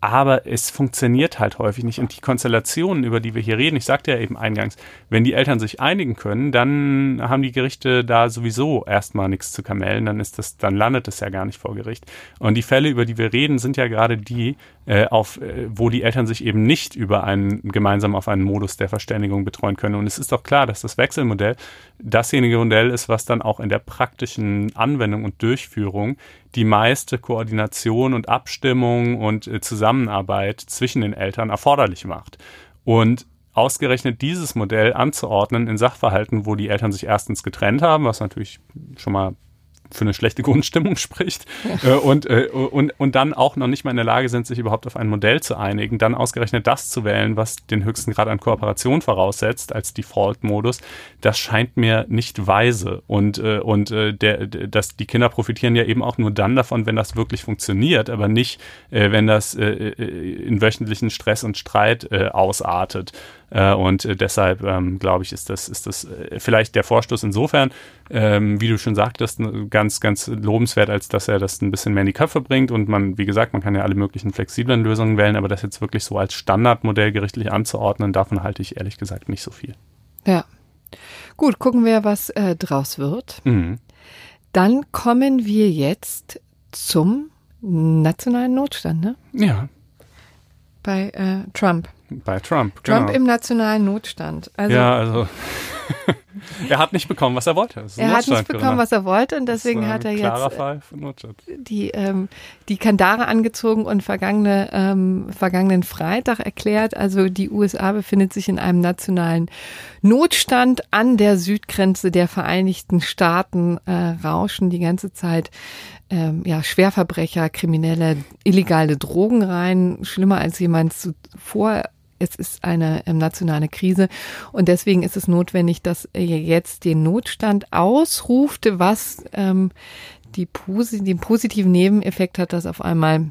Aber es funktioniert halt häufig nicht. Und die Konstellationen, über die wir hier reden, ich sagte ja eben eingangs, wenn die Eltern sich einigen können, dann haben die Gerichte da sowieso erstmal nichts zu kamellen, dann ist das, dann landet es ja gar nicht vor Gericht. Und die Fälle, über die wir reden, sind ja gerade die, äh, auf, äh, wo die Eltern sich eben nicht über einen gemeinsam auf einen Modus der Verständigung betreuen können. Und es ist doch klar, dass das Wechselmodell dasjenige Modell ist, was dann auch in der praktischen Anwendung und Durchführung die meiste Koordination und Abstimmung und äh, Zusammenarbeit zwischen den Eltern erforderlich macht. Und ausgerechnet dieses Modell anzuordnen in Sachverhalten, wo die Eltern sich erstens getrennt haben, was natürlich schon mal für eine schlechte <laughs> Grundstimmung spricht äh, und, äh, und, und dann auch noch nicht mal in der Lage sind, sich überhaupt auf ein Modell zu einigen, dann ausgerechnet das zu wählen, was den höchsten Grad an Kooperation voraussetzt als Default-Modus, das scheint mir nicht weise. Und, äh, und äh, der, dass die Kinder profitieren ja eben auch nur dann davon, wenn das wirklich funktioniert, aber nicht, äh, wenn das äh, äh in wöchentlichen Stress und Streit äh, ausartet. Äh, und äh, deshalb ähm, glaube ich, ist das, ist das äh, vielleicht der Vorstoß insofern, ähm, wie du schon sagtest, ganz, ganz lobenswert, als dass er das ein bisschen mehr in die Köpfe bringt. Und man, wie gesagt, man kann ja alle möglichen flexiblen Lösungen wählen, aber das jetzt wirklich so als Standardmodell gerichtlich anzuordnen, davon halte ich ehrlich gesagt nicht so viel. Ja. Gut, gucken wir, was draus wird. Mhm. Dann kommen wir jetzt zum nationalen Notstand, ne? Ja. Bei äh, Trump. Bei Trump. Trump genau. im nationalen Notstand. Also, ja, also <laughs> er hat nicht bekommen, was er wollte. Er hat nicht bekommen, was er wollte und deswegen hat er jetzt die, ähm, die Kandare angezogen und vergangene, ähm, vergangenen Freitag erklärt, also die USA befindet sich in einem nationalen Notstand an der Südgrenze der Vereinigten Staaten, äh, rauschen die ganze Zeit ähm, ja, Schwerverbrecher, Kriminelle, illegale Drogen rein, schlimmer als jemand zuvor es ist eine ähm, nationale Krise. Und deswegen ist es notwendig, dass er jetzt den Notstand ausruft, was ähm, die, den positiven Nebeneffekt hat, dass auf einmal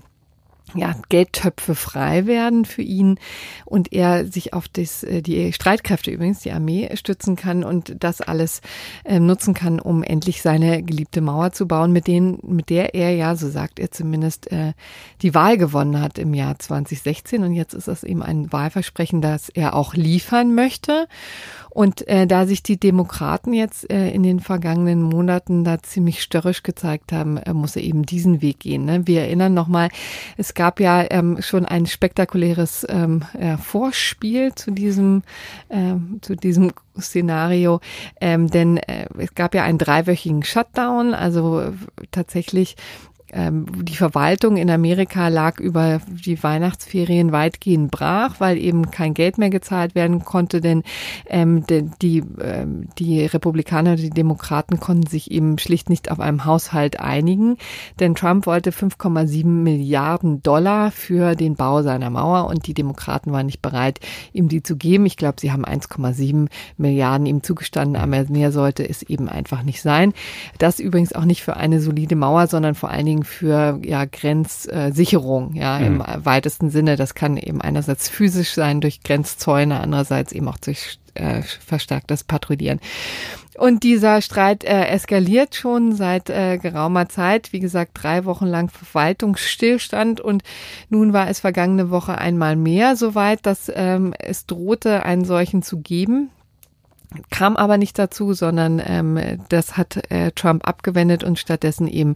ja, Geldtöpfe frei werden für ihn und er sich auf das, äh, die Streitkräfte übrigens, die Armee stützen kann und das alles äh, nutzen kann, um endlich seine geliebte Mauer zu bauen, mit denen, mit der er ja, so sagt er zumindest, äh, die Wahl gewonnen hat im Jahr 2016 und jetzt ist es eben ein Wahlversprechen, das er auch liefern möchte und äh, da sich die Demokraten jetzt äh, in den vergangenen Monaten da ziemlich störrisch gezeigt haben, äh, muss er eben diesen Weg gehen. Ne? Wir erinnern nochmal, es gab ja ähm, schon ein spektakuläres ähm, äh, Vorspiel zu diesem, äh, zu diesem Szenario, ähm, denn äh, es gab ja einen dreiwöchigen Shutdown, also äh, tatsächlich die Verwaltung in Amerika lag über die Weihnachtsferien weitgehend brach, weil eben kein Geld mehr gezahlt werden konnte, denn ähm, die, ähm, die Republikaner, die Demokraten konnten sich eben schlicht nicht auf einem Haushalt einigen, denn Trump wollte 5,7 Milliarden Dollar für den Bau seiner Mauer und die Demokraten waren nicht bereit, ihm die zu geben. Ich glaube, sie haben 1,7 Milliarden ihm zugestanden, aber mehr sollte es eben einfach nicht sein. Das übrigens auch nicht für eine solide Mauer, sondern vor allen Dingen Dingen für ja, Grenzsicherung, ja, mhm. im weitesten Sinne. Das kann eben einerseits physisch sein durch Grenzzäune, andererseits eben auch durch äh, verstärktes Patrouillieren. Und dieser Streit äh, eskaliert schon seit äh, geraumer Zeit. Wie gesagt, drei Wochen lang Verwaltungsstillstand und nun war es vergangene Woche einmal mehr soweit, dass ähm, es drohte, einen solchen zu geben. Kam aber nicht dazu, sondern ähm, das hat äh, Trump abgewendet und stattdessen eben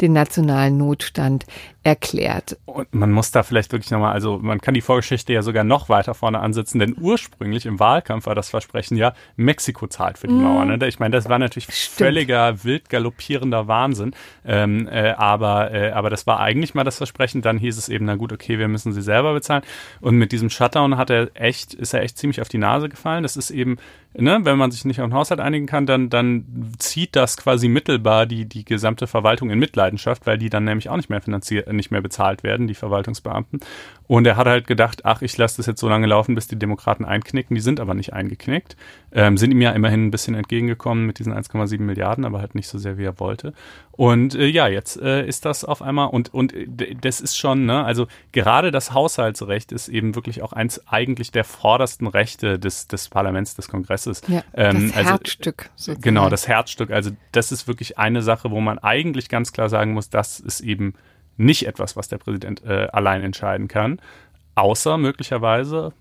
den nationalen Notstand erklärt. Und man muss da vielleicht wirklich nochmal, also man kann die Vorgeschichte ja sogar noch weiter vorne ansetzen, denn ursprünglich im Wahlkampf war das Versprechen ja, Mexiko zahlt für die mm. Mauer. Ne? Ich meine, das war natürlich Stimmt. völliger, wild galoppierender Wahnsinn. Ähm, äh, aber, äh, aber das war eigentlich mal das Versprechen. Dann hieß es eben, na gut, okay, wir müssen sie selber bezahlen. Und mit diesem Shutdown hat er echt, ist er echt ziemlich auf die Nase gefallen. Das ist eben ne, wenn man sich nicht auf den Haushalt einigen kann, dann, dann zieht das quasi mittelbar die, die gesamte Verwaltung in Mitleidenschaft, weil die dann nämlich auch nicht mehr finanziert, nicht mehr bezahlt werden, die Verwaltungsbeamten. Und er hat halt gedacht, ach, ich lasse das jetzt so lange laufen, bis die Demokraten einknicken. Die sind aber nicht eingeknickt. Ähm, sind ihm ja immerhin ein bisschen entgegengekommen mit diesen 1,7 Milliarden, aber halt nicht so sehr, wie er wollte. Und äh, ja, jetzt äh, ist das auf einmal und und äh, das ist schon, ne, also gerade das Haushaltsrecht ist eben wirklich auch eins eigentlich der vordersten Rechte des des Parlaments, des Kongresses. Ja, ähm, das also, Herzstück. Sozusagen. Genau, das Herzstück. Also das ist wirklich eine Sache, wo man eigentlich ganz klar sagen muss, das ist eben nicht etwas, was der Präsident äh, allein entscheiden kann, außer möglicherweise,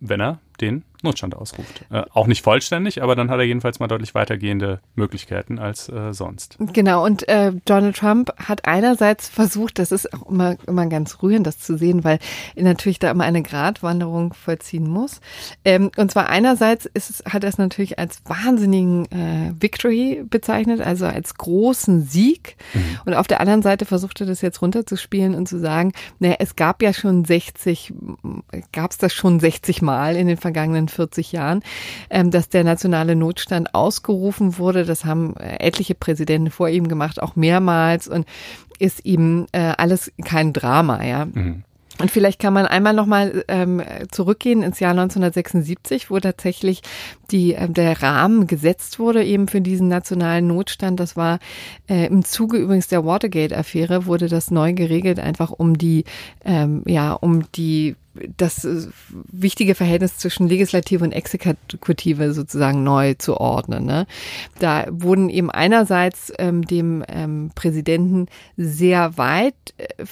wenn er den Notstand ausruft. Äh, auch nicht vollständig, aber dann hat er jedenfalls mal deutlich weitergehende Möglichkeiten als äh, sonst. Genau, und äh, Donald Trump hat einerseits versucht, das ist auch immer, immer ganz rührend, das zu sehen, weil er natürlich da immer eine Gratwanderung vollziehen muss. Ähm, und zwar einerseits ist es, hat er es natürlich als wahnsinnigen äh, Victory bezeichnet, also als großen Sieg. Mhm. Und auf der anderen Seite versucht er das jetzt runterzuspielen und zu sagen, naja, es gab ja schon 60, gab es das schon 60 Mal in den vergangenen 40 Jahren, ähm, dass der nationale Notstand ausgerufen wurde. Das haben äh, etliche Präsidenten vor ihm gemacht, auch mehrmals und ist ihm äh, alles kein Drama, ja. Mhm. Und vielleicht kann man einmal nochmal ähm, zurückgehen ins Jahr 1976, wo tatsächlich die, äh, der Rahmen gesetzt wurde eben für diesen nationalen Notstand. Das war äh, im Zuge übrigens der Watergate-Affäre wurde das neu geregelt, einfach um die, ähm, ja, um die das äh, wichtige Verhältnis zwischen Legislative und Exekutive sozusagen neu zu ordnen. Ne? Da wurden eben einerseits ähm, dem ähm, Präsidenten sehr weit äh,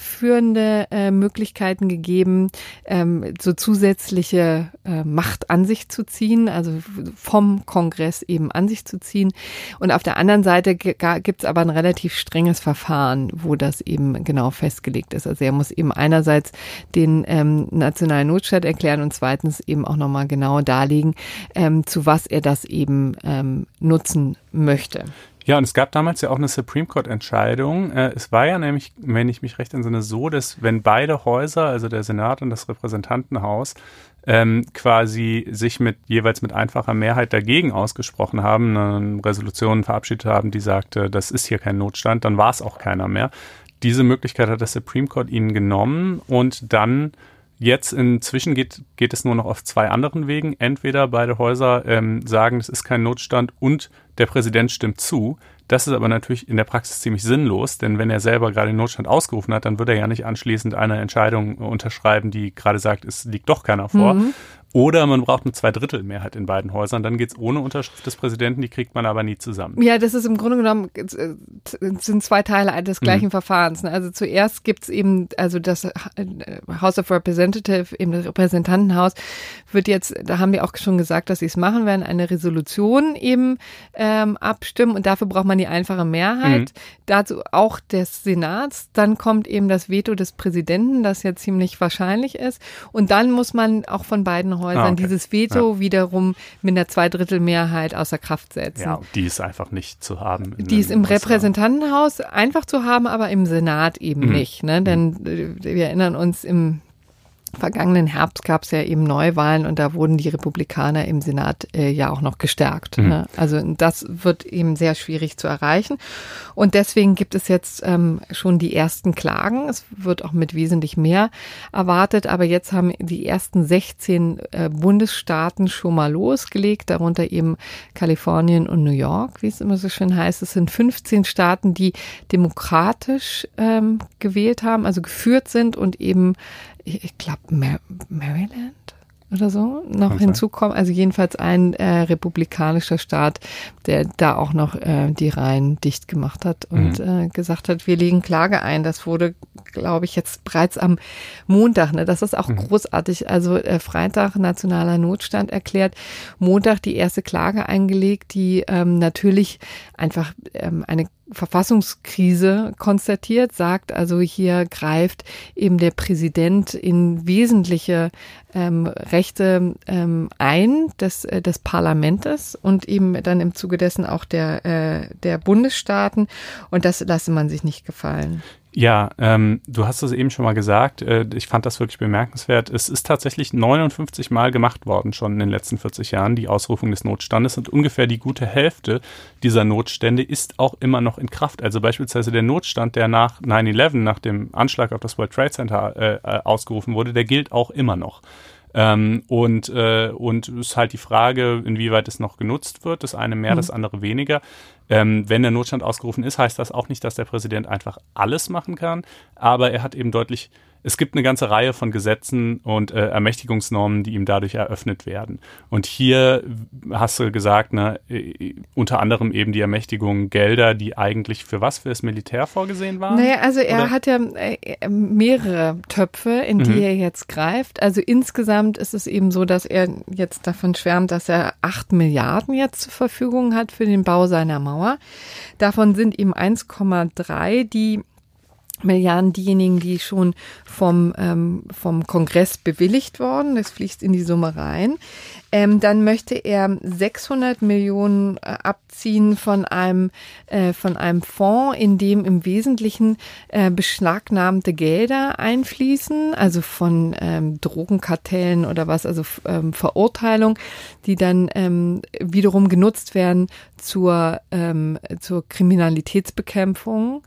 äh, Möglichkeiten gegeben, ähm, so zusätzliche äh, Macht an sich zu ziehen, also vom Kongress eben an sich zu ziehen. Und auf der anderen Seite gibt es aber ein relativ strenges Verfahren, wo das eben genau festgelegt ist. Also er muss eben einerseits den ähm, nationalen Notstand erklären und zweitens eben auch nochmal genau darlegen, ähm, zu was er das eben ähm, nutzen möchte. Ja, und es gab damals ja auch eine Supreme Court Entscheidung. Äh, es war ja nämlich, wenn ich mich recht entsinne, so, dass wenn beide Häuser, also der Senat und das Repräsentantenhaus, ähm, quasi sich mit jeweils mit einfacher Mehrheit dagegen ausgesprochen haben, eine Resolution verabschiedet haben, die sagte, das ist hier kein Notstand, dann war es auch keiner mehr. Diese Möglichkeit hat der Supreme Court ihnen genommen und dann Jetzt inzwischen geht, geht es nur noch auf zwei anderen Wegen. Entweder beide Häuser ähm, sagen, es ist kein Notstand und der Präsident stimmt zu. Das ist aber natürlich in der Praxis ziemlich sinnlos, denn wenn er selber gerade den Notstand ausgerufen hat, dann würde er ja nicht anschließend eine Entscheidung unterschreiben, die gerade sagt, es liegt doch keiner vor. Mhm. Oder man braucht eine Zweidrittelmehrheit in beiden Häusern. Dann geht's ohne Unterschrift des Präsidenten, die kriegt man aber nie zusammen. Ja, das ist im Grunde genommen äh, sind zwei Teile des gleichen mhm. Verfahrens. Ne? Also zuerst gibt's eben, also das äh, House of Representative, eben das Repräsentantenhaus, wird jetzt, da haben wir auch schon gesagt, dass sie es machen werden, eine Resolution eben ähm, abstimmen und dafür braucht man die einfache Mehrheit. Mhm. Dazu auch des Senats. Dann kommt eben das Veto des Präsidenten, das ja ziemlich wahrscheinlich ist. Und dann muss man auch von beiden Häusern ah, okay. dieses Veto ja. wiederum mit einer Zweidrittelmehrheit außer Kraft setzen. Ja, die ist einfach nicht zu haben. Die ist im Repräsentantenhaus einfach zu haben, aber im Senat eben mhm. nicht. Ne? Denn mhm. wir erinnern uns im vergangenen Herbst gab es ja eben Neuwahlen und da wurden die Republikaner im Senat äh, ja auch noch gestärkt. Mhm. Ne? Also das wird eben sehr schwierig zu erreichen. Und deswegen gibt es jetzt ähm, schon die ersten Klagen. Es wird auch mit wesentlich mehr erwartet. Aber jetzt haben die ersten 16 äh, Bundesstaaten schon mal losgelegt, darunter eben Kalifornien und New York, wie es immer so schön heißt. Es sind 15 Staaten, die demokratisch ähm, gewählt haben, also geführt sind und eben ich glaube, Mar Maryland oder so noch Kann hinzukommen. Also jedenfalls ein äh, republikanischer Staat, der da auch noch äh, die Reihen dicht gemacht hat und mhm. äh, gesagt hat, wir legen Klage ein. Das wurde, glaube ich, jetzt bereits am Montag. Ne? Das ist auch mhm. großartig. Also äh, Freitag nationaler Notstand erklärt, Montag die erste Klage eingelegt, die ähm, natürlich einfach ähm, eine Verfassungskrise konstatiert, sagt also hier greift eben der Präsident in wesentliche ähm, Rechte ähm, ein des, äh, des Parlamentes und eben dann im Zuge dessen auch der, äh, der Bundesstaaten und das lasse man sich nicht gefallen. Ja, ähm, du hast es eben schon mal gesagt. Äh, ich fand das wirklich bemerkenswert. Es ist tatsächlich 59 Mal gemacht worden schon in den letzten 40 Jahren, die Ausrufung des Notstandes. Und ungefähr die gute Hälfte dieser Notstände ist auch immer noch in Kraft. Also beispielsweise der Notstand, der nach 9-11, nach dem Anschlag auf das World Trade Center äh, äh, ausgerufen wurde, der gilt auch immer noch. Ähm, und, äh, und ist halt die Frage, inwieweit es noch genutzt wird. Das eine mehr, mhm. das andere weniger. Ähm, wenn der Notstand ausgerufen ist, heißt das auch nicht, dass der Präsident einfach alles machen kann, aber er hat eben deutlich es gibt eine ganze Reihe von Gesetzen und äh, Ermächtigungsnormen, die ihm dadurch eröffnet werden. Und hier hast du gesagt, ne, äh, unter anderem eben die Ermächtigung Gelder, die eigentlich für was für das Militär vorgesehen waren? Naja, also er Oder? hat ja äh, mehrere Töpfe, in die mhm. er jetzt greift. Also insgesamt ist es eben so, dass er jetzt davon schwärmt, dass er acht Milliarden jetzt zur Verfügung hat für den Bau seiner Mauer. Davon sind ihm 1,3 die Milliarden diejenigen, die schon vom, ähm, vom Kongress bewilligt worden. Das fließt in die Summe rein. Ähm, dann möchte er 600 Millionen äh, abziehen von einem, äh, von einem Fonds, in dem im Wesentlichen äh, beschlagnahmte Gelder einfließen, also von ähm, Drogenkartellen oder was, also ähm, Verurteilung, die dann ähm, wiederum genutzt werden zur, ähm, zur Kriminalitätsbekämpfung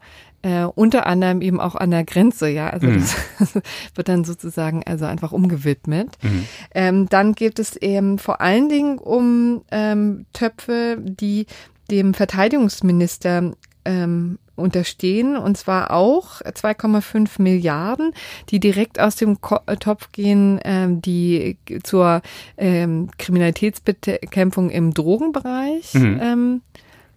äh, unter anderem eben auch an der Grenze, ja. Also mhm. das <laughs> wird dann sozusagen also einfach umgewidmet. Mhm. Ähm, dann geht es eben vor allen Dingen um ähm, Töpfe, die dem Verteidigungsminister ähm, unterstehen, und zwar auch 2,5 Milliarden, die direkt aus dem Ko Topf gehen, ähm, die zur ähm, Kriminalitätsbekämpfung im Drogenbereich mhm. ähm,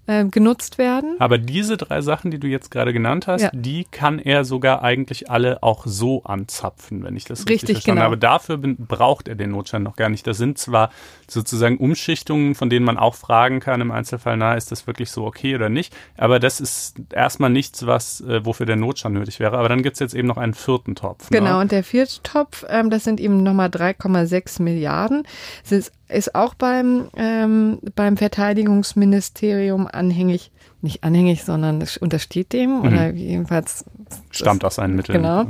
äh, genutzt werden. Aber diese drei Sachen, die du jetzt gerade genannt hast, ja. die kann er sogar eigentlich alle auch so anzapfen, wenn ich das richtig, richtig verstanden genau. habe. Dafür braucht er den Notstand noch gar nicht. Das sind zwar sozusagen Umschichtungen, von denen man auch fragen kann im Einzelfall, na, ist das wirklich so okay oder nicht? Aber das ist erstmal nichts, was, äh, wofür der Notstand nötig wäre. Aber dann gibt es jetzt eben noch einen vierten Topf. Ne? Genau, ne? und der vierte Topf, ähm, das sind eben nochmal 3,6 Milliarden. Das ist ist auch beim, ähm, beim Verteidigungsministerium anhängig, nicht anhängig, sondern es untersteht dem mhm. oder jedenfalls. Stammt aus seinen Mitteln. Genau.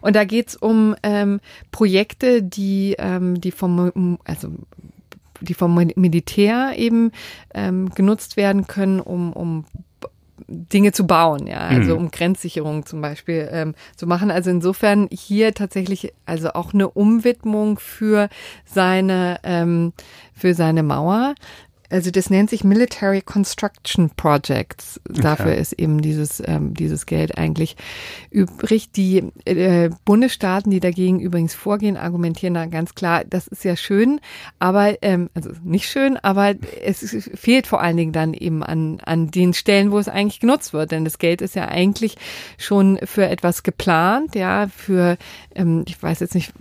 Und da geht's um ähm, Projekte, die, ähm, die vom, also die vom Militär eben ähm, genutzt werden können, um, um Dinge zu bauen, ja, also mhm. um Grenzsicherung zum Beispiel ähm, zu machen. Also insofern hier tatsächlich also auch eine Umwidmung für seine ähm, für seine Mauer. Also das nennt sich Military Construction Projects. Dafür okay. ist eben dieses, ähm, dieses Geld eigentlich übrig. Die äh, Bundesstaaten, die dagegen übrigens vorgehen, argumentieren da ganz klar, das ist ja schön, aber, ähm, also nicht schön, aber es fehlt vor allen Dingen dann eben an, an den Stellen, wo es eigentlich genutzt wird. Denn das Geld ist ja eigentlich schon für etwas geplant, ja, für, ähm, ich weiß jetzt nicht,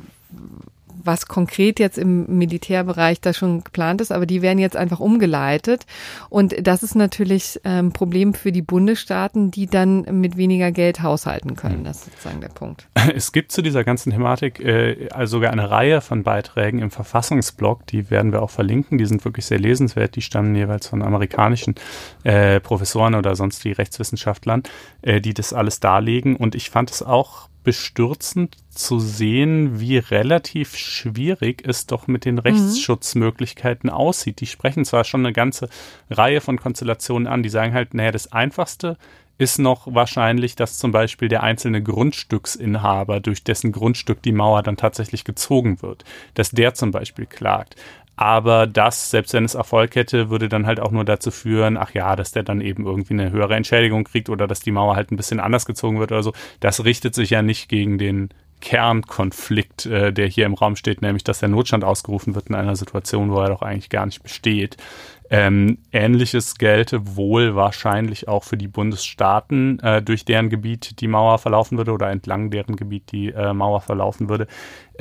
was konkret jetzt im Militärbereich da schon geplant ist, aber die werden jetzt einfach umgeleitet. Und das ist natürlich ein ähm, Problem für die Bundesstaaten, die dann mit weniger Geld haushalten können. Das ist sozusagen der Punkt. Es gibt zu dieser ganzen Thematik äh, also sogar eine Reihe von Beiträgen im Verfassungsblog, die werden wir auch verlinken. Die sind wirklich sehr lesenswert. Die stammen jeweils von amerikanischen äh, Professoren oder sonst die Rechtswissenschaftlern, äh, die das alles darlegen. Und ich fand es auch bestürzend zu sehen, wie relativ schwierig es doch mit den mhm. Rechtsschutzmöglichkeiten mhm. aussieht. Die sprechen zwar schon eine ganze Reihe von Konstellationen an, die sagen halt, naja, das Einfachste ist noch wahrscheinlich, dass zum Beispiel der einzelne Grundstücksinhaber, durch dessen Grundstück die Mauer dann tatsächlich gezogen wird, dass der zum Beispiel klagt. Aber das, selbst wenn es Erfolg hätte, würde dann halt auch nur dazu führen, ach ja, dass der dann eben irgendwie eine höhere Entschädigung kriegt oder dass die Mauer halt ein bisschen anders gezogen wird oder so. Das richtet sich ja nicht gegen den Kernkonflikt, äh, der hier im Raum steht, nämlich dass der Notstand ausgerufen wird in einer Situation, wo er doch eigentlich gar nicht besteht. Ähm, Ähnliches gelte wohl wahrscheinlich auch für die Bundesstaaten, äh, durch deren Gebiet die Mauer verlaufen würde oder entlang deren Gebiet die äh, Mauer verlaufen würde.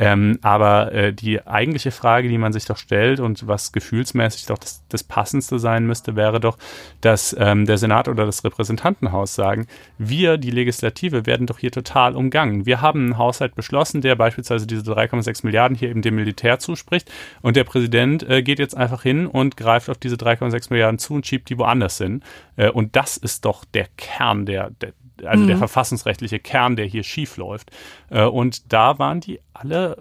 Ähm, aber äh, die eigentliche Frage, die man sich doch stellt und was gefühlsmäßig doch das, das Passendste sein müsste, wäre doch, dass ähm, der Senat oder das Repräsentantenhaus sagen, wir, die Legislative, werden doch hier total umgangen. Wir haben einen Haushalt beschlossen, der beispielsweise diese 3,6 Milliarden hier eben dem Militär zuspricht und der Präsident äh, geht jetzt einfach hin und greift auf diese 3,6 Milliarden zu und schiebt die woanders hin. Äh, und das ist doch der Kern der, der also mhm. der verfassungsrechtliche Kern, der hier schief läuft. Äh, und da waren die alle,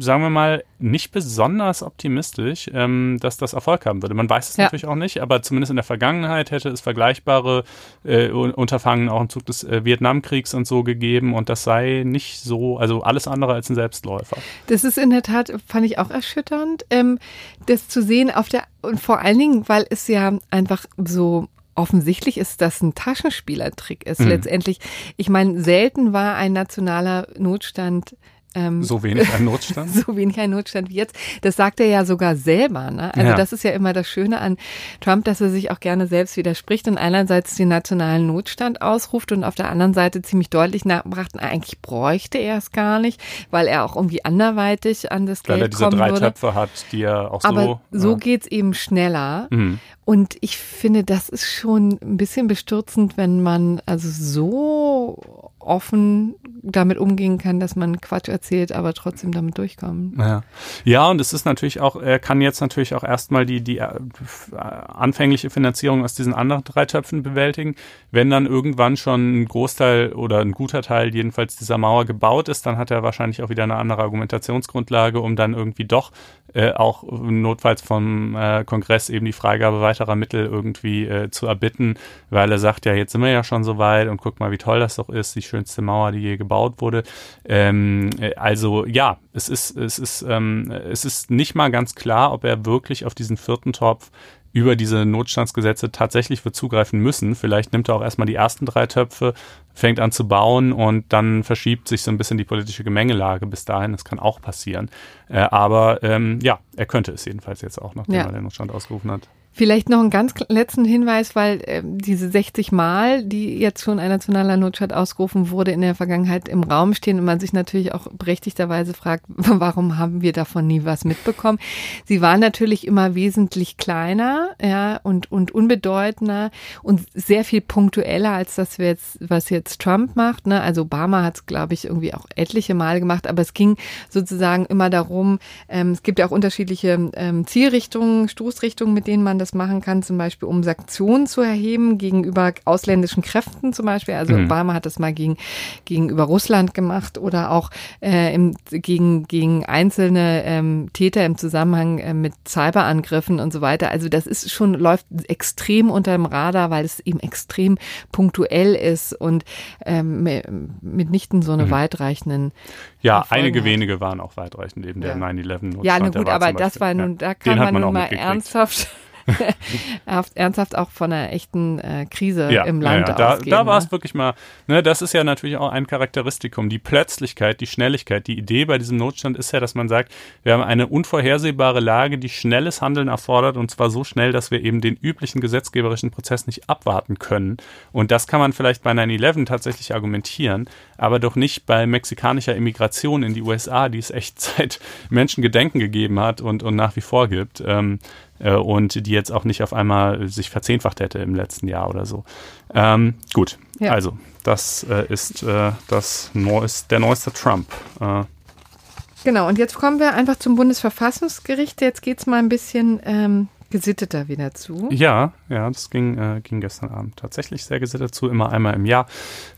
sagen wir mal, nicht besonders optimistisch, ähm, dass das Erfolg haben würde. Man weiß es ja. natürlich auch nicht, aber zumindest in der Vergangenheit hätte es vergleichbare äh, Unterfangen auch im Zug des äh, Vietnamkriegs und so gegeben und das sei nicht so, also alles andere als ein Selbstläufer. Das ist in der Tat, fand ich auch erschütternd, ähm, das zu sehen auf der, und vor allen Dingen, weil es ja einfach so offensichtlich ist, dass ein Taschenspielertrick ist. Mhm. Letztendlich, ich meine, selten war ein nationaler Notstand ähm, so wenig ein Notstand? <laughs> so wenig ein Notstand wie jetzt. Das sagt er ja sogar selber. Ne? Also ja. das ist ja immer das Schöne an Trump, dass er sich auch gerne selbst widerspricht und einerseits den nationalen Notstand ausruft und auf der anderen Seite ziemlich deutlich nachbracht, eigentlich bräuchte er es gar nicht, weil er auch irgendwie anderweitig an das weil Geld kommen würde. Weil er diese drei Töpfe hat, die er auch Aber so... so ja. geht's eben schneller. Mhm. Und ich finde, das ist schon ein bisschen bestürzend, wenn man also so offen damit umgehen kann, dass man Quatsch erzählt, aber trotzdem damit durchkommen. Ja, ja und es ist natürlich auch, er kann jetzt natürlich auch erstmal die, die äh, anfängliche Finanzierung aus diesen anderen drei Töpfen bewältigen. Wenn dann irgendwann schon ein Großteil oder ein guter Teil jedenfalls dieser Mauer gebaut ist, dann hat er wahrscheinlich auch wieder eine andere Argumentationsgrundlage, um dann irgendwie doch äh, auch notfalls vom äh, Kongress eben die Freigabe weiterer Mittel irgendwie äh, zu erbitten, weil er sagt, ja, jetzt sind wir ja schon so weit und guck mal, wie toll das doch ist, die schönste Mauer, die je gebaut wurde. Ähm, äh, also ja, es ist, es ist, ähm, es ist nicht mal ganz klar, ob er wirklich auf diesen vierten Topf über diese Notstandsgesetze tatsächlich wird zugreifen müssen. Vielleicht nimmt er auch erstmal die ersten drei Töpfe, fängt an zu bauen und dann verschiebt sich so ein bisschen die politische Gemengelage bis dahin. Das kann auch passieren. Äh, aber ähm, ja, er könnte es jedenfalls jetzt auch, nachdem ja. er den Notstand ausgerufen hat. Vielleicht noch einen ganz letzten Hinweis, weil äh, diese 60 Mal, die jetzt schon ein nationaler Notstand ausgerufen wurde, in der Vergangenheit im Raum stehen und man sich natürlich auch berechtigterweise fragt, <laughs> warum haben wir davon nie was mitbekommen? Sie waren natürlich immer wesentlich kleiner, ja, und, und unbedeutender und sehr viel punktueller als das, jetzt, was jetzt Trump macht. Ne? Also Obama hat es, glaube ich, irgendwie auch etliche Male gemacht, aber es ging sozusagen immer darum, ähm, es gibt ja auch unterschiedliche ähm, Zielrichtungen, Stoßrichtungen, mit denen man das das machen kann, zum Beispiel um Sanktionen zu erheben gegenüber ausländischen Kräften zum Beispiel. Also mhm. Obama hat das mal gegen, gegenüber Russland gemacht oder auch äh, im, gegen, gegen einzelne ähm, Täter im Zusammenhang äh, mit Cyberangriffen und so weiter. Also das ist schon, läuft extrem unter dem Radar, weil es eben extrem punktuell ist und ähm, mitnichten so eine mhm. weitreichenden ja, einige hat. wenige waren auch weitreichend, eben der ja. 9-11. Ja, na gut, aber das war nun, da kann man, man nun mal ernsthaft <laughs> ernsthaft auch von einer echten äh, Krise ja, im Land ja, ja. Da, ausgehen. Da war es ne? wirklich mal, ne, das ist ja natürlich auch ein Charakteristikum. Die Plötzlichkeit, die Schnelligkeit. Die Idee bei diesem Notstand ist ja, dass man sagt, wir haben eine unvorhersehbare Lage, die schnelles Handeln erfordert und zwar so schnell, dass wir eben den üblichen gesetzgeberischen Prozess nicht abwarten können. Und das kann man vielleicht bei 9-11 tatsächlich argumentieren, aber doch nicht bei mexikanischer Immigration in die USA, die es echt <laughs> seit Menschengedenken gegeben hat und, und nach wie vor gibt. Ähm, äh, und die jetzt auch nicht auf einmal sich verzehnfacht hätte im letzten Jahr oder so. Ähm, gut, ja. also das äh, ist äh, das neues, der neueste Trump. Äh. Genau, und jetzt kommen wir einfach zum Bundesverfassungsgericht. Jetzt geht es mal ein bisschen ähm, gesitteter wieder zu. Ja, ja, das ging, äh, ging gestern Abend tatsächlich sehr gesittet zu. Immer einmal im Jahr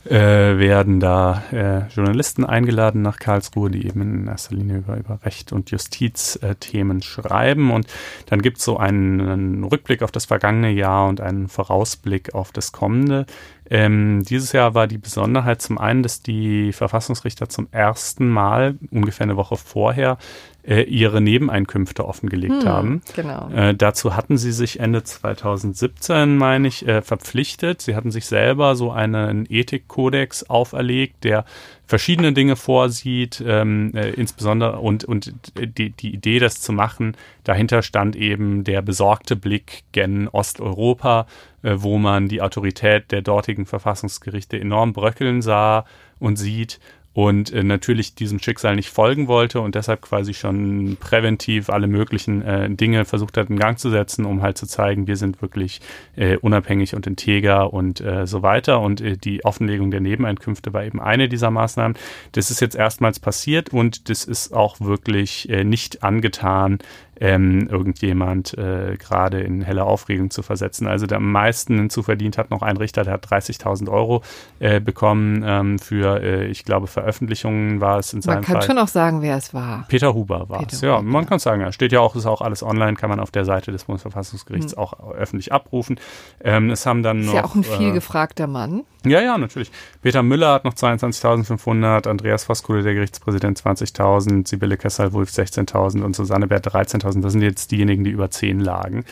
äh, werden da äh, Journalisten eingeladen nach Karlsruhe, die eben in erster Linie über, über Recht und Justizthemen äh, schreiben. Und dann gibt es so einen, einen Rückblick auf das vergangene Jahr und einen Vorausblick auf das kommende. Ähm, dieses Jahr war die Besonderheit zum einen, dass die Verfassungsrichter zum ersten Mal, ungefähr eine Woche vorher, äh, ihre Nebeneinkünfte offengelegt hm, haben. Genau. Äh, dazu hatten sie sich Ende 2017, meine ich, äh, verpflichtet. Sie hatten sich selber so einen Ethikkodex auferlegt, der verschiedene Dinge vorsieht, ähm, äh, insbesondere und, und die, die Idee, das zu machen, dahinter stand eben der besorgte Blick gen Osteuropa, äh, wo man die Autorität der dortigen Verfassungsgerichte enorm bröckeln sah und sieht und äh, natürlich diesem Schicksal nicht folgen wollte und deshalb quasi schon präventiv alle möglichen äh, Dinge versucht hat in Gang zu setzen, um halt zu zeigen, wir sind wirklich äh, unabhängig und integer und äh, so weiter. Und äh, die Offenlegung der Nebeneinkünfte war eben eine dieser Maßnahmen. Das ist jetzt erstmals passiert und das ist auch wirklich äh, nicht angetan, ähm, irgendjemand äh, gerade in helle Aufregung zu versetzen. Also der am meisten hinzuverdient hat noch ein Richter, der hat 30.000 Euro äh, bekommen ähm, für, äh, ich glaube, Veröffentlichungen war es in seinem Man kann Fall. schon auch sagen, wer es war. Peter Huber war Peter es. Ja, man kann sagen, ja, steht ja auch, ist auch alles online, kann man auf der Seite des Bundesverfassungsgerichts hm. auch öffentlich abrufen. Ähm, es haben dann ist noch, ja auch ein viel äh, gefragter Mann. Ja, ja, natürlich. Peter Müller hat noch 22.500, Andreas Voskuhle, der Gerichtspräsident, 20.000, Sibylle Kessel-Wulf 16.000 und Susanne Bert 13.000. Das sind jetzt diejenigen, die über 10 lagen.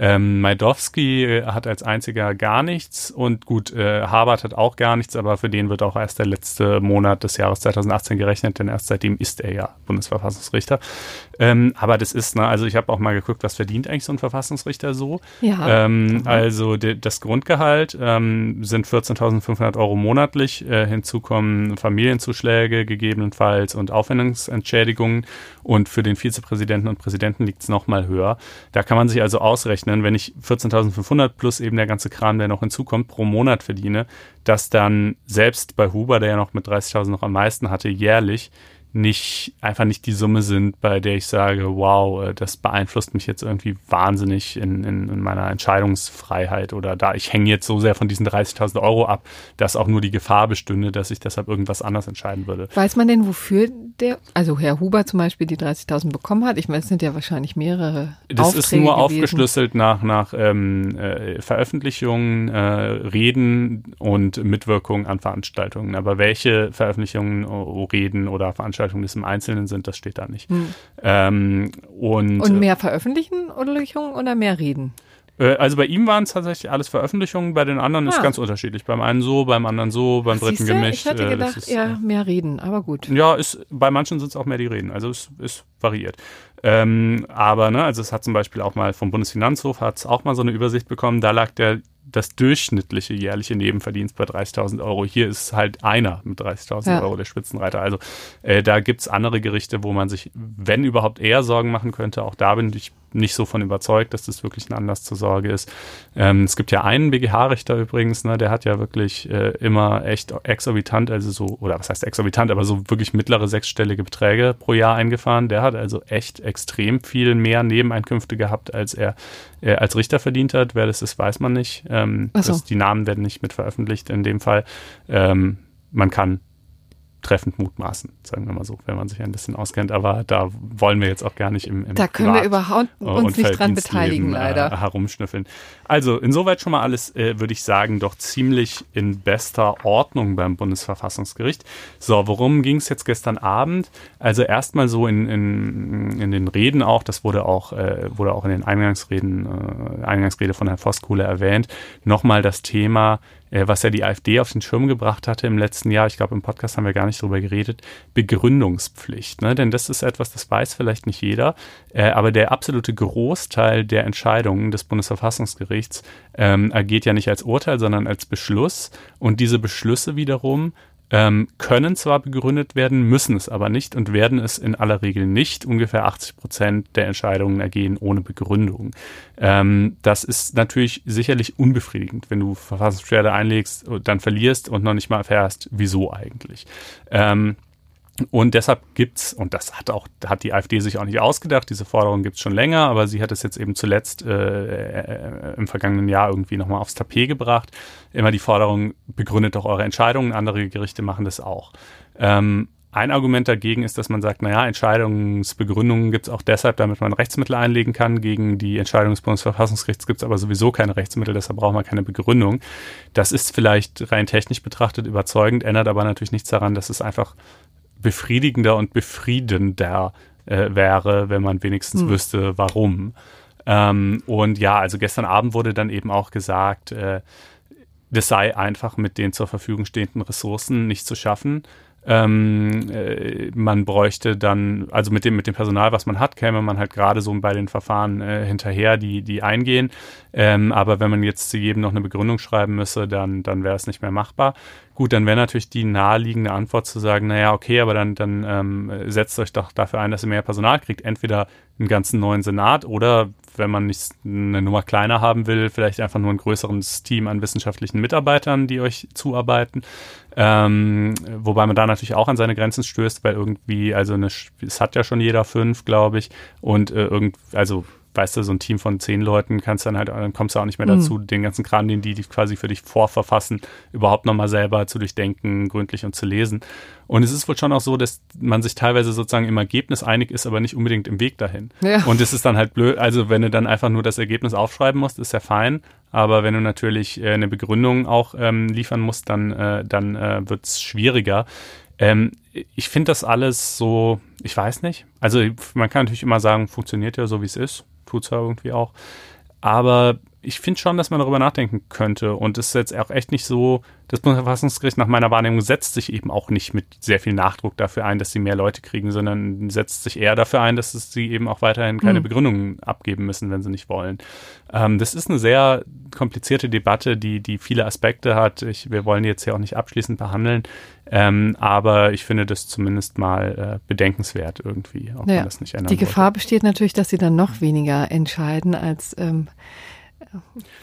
Ähm, Majdowski äh, hat als einziger gar nichts und gut, äh, Habert hat auch gar nichts, aber für den wird auch erst der letzte Monat des Jahres 2018 gerechnet, denn erst seitdem ist er ja Bundesverfassungsrichter. Ähm, aber das ist, ne, also ich habe auch mal geguckt, was verdient eigentlich so ein Verfassungsrichter so. Ja. Ähm, mhm. Also das Grundgehalt ähm, sind 14.500 Euro monatlich. Äh, hinzu kommen Familienzuschläge gegebenenfalls und Aufwendungsentschädigungen. Und für den Vizepräsidenten und Präsidenten liegt es nochmal höher. Da kann man sich also ausrechnen, wenn ich 14.500 plus eben der ganze Kram, der noch hinzukommt, pro Monat verdiene, dass dann selbst bei Huber, der ja noch mit 30.000 noch am meisten hatte, jährlich nicht einfach nicht die Summe sind, bei der ich sage, wow, äh, das beeinflusst mich jetzt irgendwie wahnsinnig in, in, in meiner Entscheidungsfreiheit oder da ich hänge jetzt so sehr von diesen 30.000 Euro ab, dass auch nur die Gefahr bestünde, dass ich deshalb irgendwas anders entscheiden würde. Weiß man denn, wofür der, also Herr Huber zum Beispiel die 30.000 bekommen hat? Ich meine, es sind ja wahrscheinlich mehrere. Das Aufträge ist nur gewesen. aufgeschlüsselt nach, nach ähm, äh, Veröffentlichungen, äh, Reden und Mitwirkung an Veranstaltungen. Aber welche Veröffentlichungen, Reden oder Veranstaltungen Veranstaltungen es im Einzelnen sind, das steht da nicht. Hm. Ähm, und, und mehr Veröffentlichen oder mehr Reden? Äh, also bei ihm waren es tatsächlich alles Veröffentlichungen, bei den anderen ah. ist ganz unterschiedlich. Beim einen so, beim anderen so, beim dritten Siehste? gemischt. Ich hätte äh, gedacht, ist, ja, mehr Reden, aber gut. Ja, ist, bei manchen sind es auch mehr die Reden, also es ist variiert. Ähm, aber, ne, also es hat zum Beispiel auch mal vom Bundesfinanzhof hat es auch mal so eine Übersicht bekommen, da lag der das durchschnittliche jährliche Nebenverdienst bei 30.000 Euro. Hier ist halt einer mit 30.000 ja. Euro der Spitzenreiter. Also äh, da gibt's andere Gerichte, wo man sich, wenn überhaupt, eher Sorgen machen könnte. Auch da bin ich nicht so von überzeugt, dass das wirklich ein Anlass zur Sorge ist. Ähm, es gibt ja einen BGH-Richter übrigens, ne, der hat ja wirklich äh, immer echt exorbitant, also so, oder was heißt exorbitant, aber so wirklich mittlere sechsstellige Beträge pro Jahr eingefahren. Der hat also echt extrem viel mehr Nebeneinkünfte gehabt, als er äh, als Richter verdient hat. Wer das ist, weiß man nicht. Ähm, so. das, die Namen werden nicht mit veröffentlicht in dem Fall. Ähm, man kann treffend mutmaßen, sagen wir mal so, wenn man sich ein bisschen auskennt. Aber da wollen wir jetzt auch gar nicht im, im Da können Privat wir überhaupt uns nicht dran beteiligen, äh, leider. Äh, herumschnüffeln. Also insoweit schon mal alles, äh, würde ich sagen, doch ziemlich in bester Ordnung beim Bundesverfassungsgericht. So, worum ging es jetzt gestern Abend? Also erstmal so in, in, in den Reden auch, das wurde auch, äh, wurde auch in den Eingangsreden, äh, Eingangsrede von Herrn Voskuhle erwähnt, nochmal das Thema äh, was ja die AfD auf den Schirm gebracht hatte im letzten Jahr, ich glaube im Podcast haben wir gar nicht drüber geredet, Begründungspflicht. Ne? Denn das ist etwas, das weiß vielleicht nicht jeder, äh, aber der absolute Großteil der Entscheidungen des Bundesverfassungsgerichts ähm, ergeht ja nicht als Urteil, sondern als Beschluss. Und diese Beschlüsse wiederum ähm, können zwar begründet werden, müssen es aber nicht und werden es in aller Regel nicht. Ungefähr 80 Prozent der Entscheidungen ergehen ohne Begründung. Ähm, das ist natürlich sicherlich unbefriedigend, wenn du Verfassungsbeschwerde einlegst, dann verlierst und noch nicht mal erfährst, wieso eigentlich. Ähm, und deshalb gibt's, und das hat auch, hat die AfD sich auch nicht ausgedacht, diese Forderung gibt's schon länger, aber sie hat es jetzt eben zuletzt äh, äh, im vergangenen Jahr irgendwie nochmal aufs Tapet gebracht. Immer die Forderung, begründet doch eure Entscheidungen, andere Gerichte machen das auch. Ähm, ein Argument dagegen ist, dass man sagt, naja, Entscheidungsbegründungen gibt's auch deshalb, damit man Rechtsmittel einlegen kann. Gegen die Entscheidung des Bundesverfassungsgerichts gibt's aber sowieso keine Rechtsmittel, deshalb braucht man keine Begründung. Das ist vielleicht rein technisch betrachtet überzeugend, ändert aber natürlich nichts daran, dass es einfach befriedigender und befriedender äh, wäre, wenn man wenigstens hm. wüsste, warum. Ähm, und ja, also gestern Abend wurde dann eben auch gesagt, äh, das sei einfach mit den zur Verfügung stehenden Ressourcen nicht zu schaffen. Ähm, äh, man bräuchte dann, also mit dem, mit dem Personal, was man hat, käme man halt gerade so bei den Verfahren äh, hinterher, die, die eingehen. Ähm, aber wenn man jetzt zu jedem noch eine Begründung schreiben müsse, dann, dann wäre es nicht mehr machbar. Gut, dann wäre natürlich die naheliegende Antwort zu sagen, naja, okay, aber dann, dann ähm, setzt euch doch dafür ein, dass ihr mehr Personal kriegt. Entweder einen ganzen neuen Senat oder wenn man nicht eine Nummer kleiner haben will, vielleicht einfach nur ein größeres Team an wissenschaftlichen Mitarbeitern, die euch zuarbeiten. Ähm, wobei man da natürlich auch an seine Grenzen stößt, weil irgendwie, also eine, es hat ja schon jeder fünf, glaube ich, und äh, irgend, also weißt du, so ein Team von zehn Leuten kannst dann halt, dann kommst du auch nicht mehr dazu, mhm. den ganzen Kram, den die, die quasi für dich vorverfassen, überhaupt nochmal selber zu durchdenken, gründlich und zu lesen. Und es ist wohl schon auch so, dass man sich teilweise sozusagen im Ergebnis einig ist, aber nicht unbedingt im Weg dahin. Ja. Und es ist dann halt blöd, also wenn du dann einfach nur das Ergebnis aufschreiben musst, ist ja fein. Aber wenn du natürlich äh, eine Begründung auch ähm, liefern musst, dann, äh, dann äh, wird es schwieriger. Ähm, ich finde das alles so, ich weiß nicht. Also man kann natürlich immer sagen, funktioniert ja so, wie es ist tut es ja irgendwie auch. Aber ich finde schon, dass man darüber nachdenken könnte. Und es ist jetzt auch echt nicht so, das Bundesverfassungsgericht nach meiner Wahrnehmung setzt sich eben auch nicht mit sehr viel Nachdruck dafür ein, dass sie mehr Leute kriegen, sondern setzt sich eher dafür ein, dass sie eben auch weiterhin keine mhm. Begründungen abgeben müssen, wenn sie nicht wollen. Ähm, das ist eine sehr komplizierte Debatte, die, die viele Aspekte hat. Ich, wir wollen die jetzt ja auch nicht abschließend behandeln. Ähm, aber ich finde das zumindest mal äh, bedenkenswert irgendwie, auch ja, wenn das nicht ändern Die Gefahr wollte. besteht natürlich, dass sie dann noch weniger entscheiden als ähm,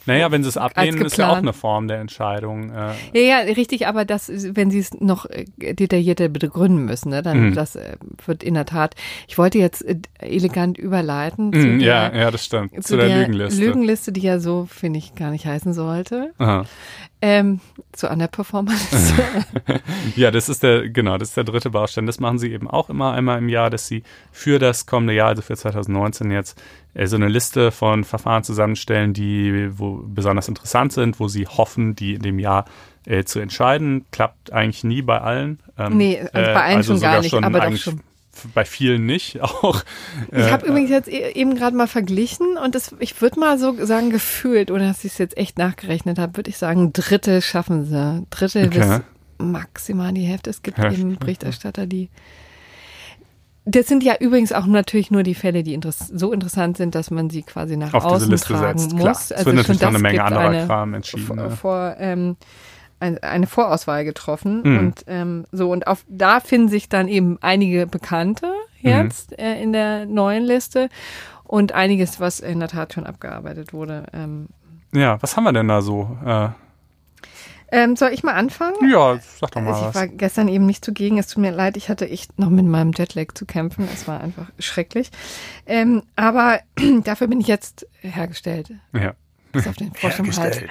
naja, wenn sie es ablehnen, ist ja auch eine Form der Entscheidung. Äh. Ja, ja, richtig, aber das, wenn sie es noch äh, detaillierter begründen müssen, ne, dann mhm. das äh, wird in der Tat. Ich wollte jetzt elegant überleiten. Mhm, der, ja, ja, das stimmt. Zu, zu der, der, Lügenliste. Lügenliste, die ja so, finde ich, gar nicht heißen sollte. Aha. Ähm, zu einer Performance. <laughs> ja, das ist der, genau, das ist der dritte Baustein. Das machen sie eben auch immer einmal im Jahr, dass sie für das kommende Jahr, also für 2019 jetzt, äh, so eine Liste von Verfahren zusammenstellen, die wo besonders interessant sind, wo sie hoffen, die in dem Jahr äh, zu entscheiden. Klappt eigentlich nie bei allen. Ähm, nee, also bei allen also schon gar nicht, aber doch schon bei vielen nicht <laughs> auch. Ich habe äh, übrigens jetzt e-, eben gerade mal verglichen und das, ich würde mal so sagen, gefühlt, oder dass ich es jetzt echt nachgerechnet habe, würde ich sagen, Drittel schaffen sie. Drittel okay. bis maximal die Hälfte. Es gibt Hälfte. eben Berichterstatter, die das sind ja übrigens auch natürlich nur die Fälle, die interess so interessant sind, dass man sie quasi nach Auf außen tragen setzt. muss. Klar. Es also wird natürlich noch eine Menge anderer Kram entschieden. Vor, vor ähm, eine Vorauswahl getroffen mhm. und ähm, so und auf da finden sich dann eben einige Bekannte jetzt mhm. äh, in der neuen Liste und einiges, was in der Tat schon abgearbeitet wurde. Ähm, ja, was haben wir denn da so? Äh, ähm, soll ich mal anfangen? Ja, sag doch mal. Also ich war gestern eben nicht zugegen. Es tut mir leid, ich hatte echt noch mit meinem Jetlag zu kämpfen. Es war einfach schrecklich. Ähm, aber <clears throat> dafür bin ich jetzt hergestellt. Ja. Bis auf den Frosch im Hals. <laughs>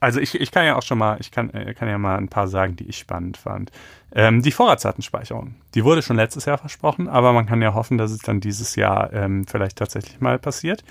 Also ich, ich kann ja auch schon mal, ich kann, äh, kann ja mal ein paar sagen, die ich spannend fand. Ähm, die Vorratsdatenspeicherung, die wurde schon letztes Jahr versprochen, aber man kann ja hoffen, dass es dann dieses Jahr ähm, vielleicht tatsächlich mal passiert.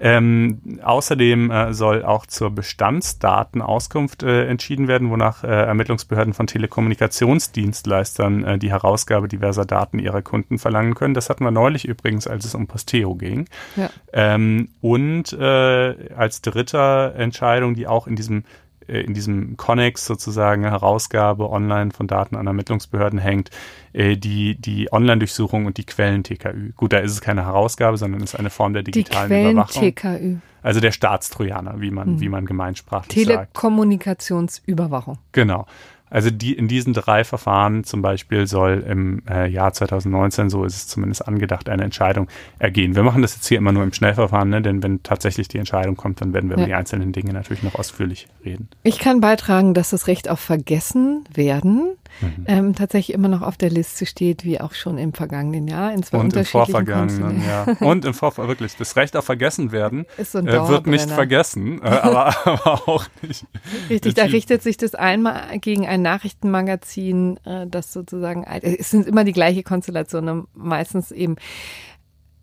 Ähm, außerdem äh, soll auch zur Bestandsdatenauskunft äh, entschieden werden, wonach äh, Ermittlungsbehörden von Telekommunikationsdienstleistern äh, die Herausgabe diverser Daten ihrer Kunden verlangen können. Das hatten wir neulich übrigens, als es um Posteo ging. Ja. Ähm, und äh, als dritter Entscheidung, die auch in diesem in diesem Connex sozusagen Herausgabe online von Daten an Ermittlungsbehörden hängt, äh, die, die Online-Durchsuchung und die Quellen-TKÜ. Gut, da ist es keine Herausgabe, sondern es ist eine Form der digitalen die Überwachung. TKÜ. Also der Staatstrojaner, wie man, hm. wie man gemeinsprachlich sagt. Telekommunikationsüberwachung. Genau. Also die, in diesen drei Verfahren zum Beispiel soll im äh, Jahr 2019, so ist es zumindest angedacht, eine Entscheidung ergehen. Wir machen das jetzt hier immer nur im Schnellverfahren, ne? denn wenn tatsächlich die Entscheidung kommt, dann werden wir ja. über die einzelnen Dinge natürlich noch ausführlich reden. Ich kann beitragen, dass das Recht auf Vergessen werden mhm. ähm, tatsächlich immer noch auf der Liste steht, wie auch schon im vergangenen Jahr in zwei Und im Vorvergangenen, ja. Und im Vorver wirklich, das Recht auf Vergessen werden so äh, wird nicht vergessen, äh, <laughs> aber, aber auch nicht. Richtig, da richtet sich das einmal gegen ein Nachrichtenmagazin, äh, das sozusagen, es sind immer die gleiche Konstellation, ne? meistens eben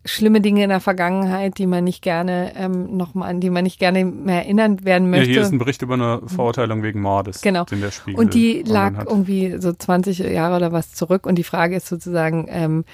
schlimme Dinge in der Vergangenheit, die man nicht gerne ähm, nochmal, an die man nicht gerne mehr erinnern werden möchte. Ja, hier ist ein Bericht über eine Verurteilung wegen Mordes. Genau. Und die lag irgendwie so 20 Jahre oder was zurück. Und die Frage ist sozusagen, ähm,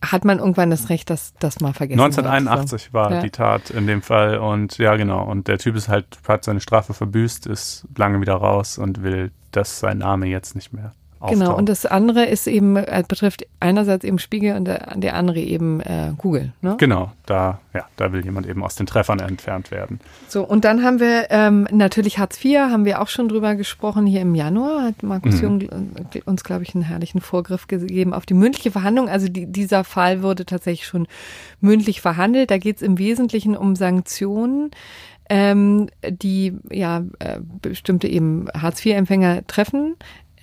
hat man irgendwann das Recht, dass das mal vergessen 1981 wird, so. war ja. die Tat in dem Fall und ja genau und der Typ ist halt hat seine Strafe verbüßt, ist lange wieder raus und will, dass sein Name jetzt nicht mehr Genau, und das andere ist eben, äh, betrifft einerseits eben Spiegel und der, der andere eben äh, Google. Ne? Genau, da, ja, da will jemand eben aus den Treffern entfernt werden. So, und dann haben wir ähm, natürlich Hartz IV, haben wir auch schon drüber gesprochen. Hier im Januar hat Markus mhm. Jung äh, uns, glaube ich, einen herrlichen Vorgriff gegeben auf die mündliche Verhandlung. Also die, dieser Fall wurde tatsächlich schon mündlich verhandelt. Da geht es im Wesentlichen um Sanktionen ähm, die ja äh, bestimmte eben Hartz-IV-Empfänger treffen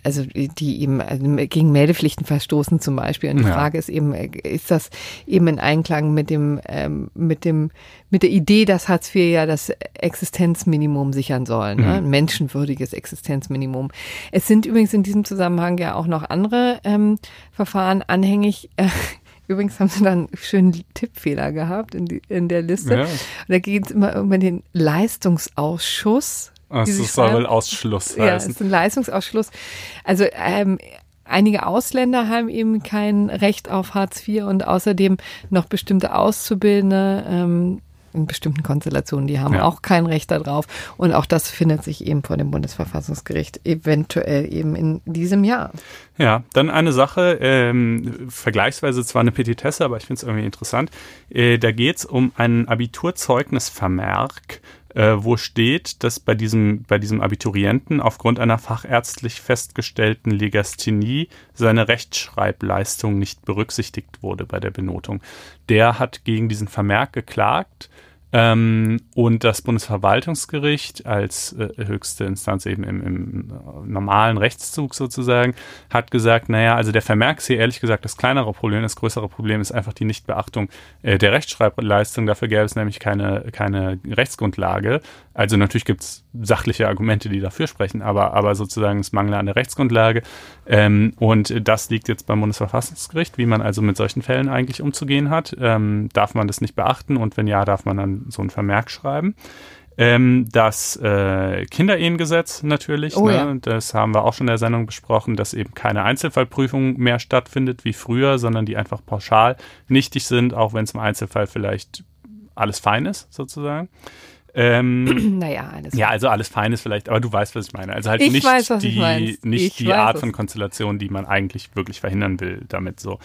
also die eben also gegen Meldepflichten verstoßen zum Beispiel. Und die ja. Frage ist eben, ist das eben in Einklang mit dem, ähm, mit dem, mit der Idee, dass Hartz IV ja das Existenzminimum sichern soll, ne? Mhm. ein menschenwürdiges Existenzminimum. Es sind übrigens in diesem Zusammenhang ja auch noch andere ähm, Verfahren anhängig. Äh, <laughs> Übrigens haben sie dann einen schönen Tippfehler gehabt in, die, in der Liste. Ja. da geht es immer um den Leistungsausschuss Das soll wohl Ausschluss heißen. Ja, es ist ein Leistungsausschluss. Also ähm, einige Ausländer haben eben kein Recht auf Hartz IV und außerdem noch bestimmte Auszubildende ähm, in bestimmten Konstellationen, die haben ja. auch kein Recht darauf. Und auch das findet sich eben vor dem Bundesverfassungsgericht eventuell eben in diesem Jahr. Ja, dann eine Sache, ähm, vergleichsweise zwar eine Petitesse, aber ich finde es irgendwie interessant. Äh, da geht es um einen Abiturzeugnisvermerk äh, wo steht, dass bei diesem, bei diesem Abiturienten aufgrund einer fachärztlich festgestellten Legasthenie seine Rechtschreibleistung nicht berücksichtigt wurde bei der Benotung. Der hat gegen diesen Vermerk geklagt ähm, und das Bundesverwaltungsgericht als äh, höchste Instanz eben im, im äh, normalen Rechtszug sozusagen hat gesagt, naja, also der Vermerk ist hier ehrlich gesagt das kleinere Problem. Das größere Problem ist einfach die Nichtbeachtung äh, der Rechtschreibleistung. Dafür gäbe es nämlich keine, keine Rechtsgrundlage. Also natürlich gibt es sachliche Argumente, die dafür sprechen, aber, aber sozusagen es Mangel an der Rechtsgrundlage. Ähm, und das liegt jetzt beim Bundesverfassungsgericht, wie man also mit solchen Fällen eigentlich umzugehen hat. Ähm, darf man das nicht beachten und wenn ja, darf man dann so ein Vermerk schreiben. Ähm, das äh, Kinderehengesetz natürlich, oh, ne? ja. das haben wir auch schon in der Sendung besprochen, dass eben keine Einzelfallprüfung mehr stattfindet wie früher, sondern die einfach pauschal nichtig sind, auch wenn es im Einzelfall vielleicht alles fein ist, sozusagen. Ähm, <clears throat> naja, alles. Ja, also alles Feines vielleicht, aber du weißt, was ich meine. Also halt ich nicht weiß, die, nicht die Art von Konstellation, die man eigentlich wirklich verhindern will, damit so.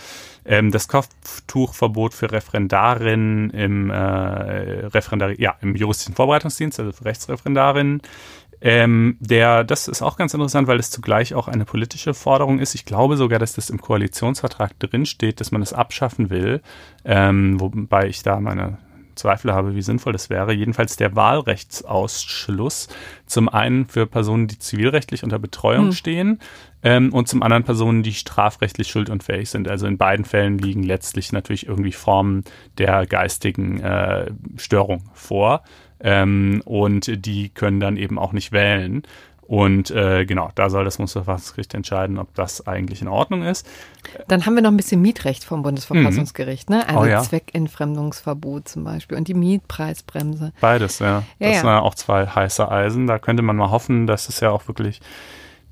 Ähm, das Kopftuchverbot für Referendarinnen im äh, Referendari ja, im juristischen Vorbereitungsdienst, also für Rechtsreferendarinnen. Ähm, der, das ist auch ganz interessant, weil es zugleich auch eine politische Forderung ist. Ich glaube sogar, dass das im Koalitionsvertrag drinsteht, dass man es abschaffen will, ähm, wobei ich da meine Zweifel habe, wie sinnvoll das wäre. Jedenfalls der Wahlrechtsausschluss. Zum einen für Personen, die zivilrechtlich unter Betreuung hm. stehen ähm, und zum anderen Personen, die strafrechtlich schuldunfähig sind. Also in beiden Fällen liegen letztlich natürlich irgendwie Formen der geistigen äh, Störung vor. Ähm, und die können dann eben auch nicht wählen. Und äh, genau, da soll das Bundesverfassungsgericht entscheiden, ob das eigentlich in Ordnung ist. Dann haben wir noch ein bisschen Mietrecht vom Bundesverfassungsgericht, mhm. ne? Also oh, ja. Zweckentfremdungsverbot zum Beispiel und die Mietpreisbremse. Beides, ja. ja das ja. sind ja auch zwei heiße Eisen. Da könnte man mal hoffen, dass es ja auch wirklich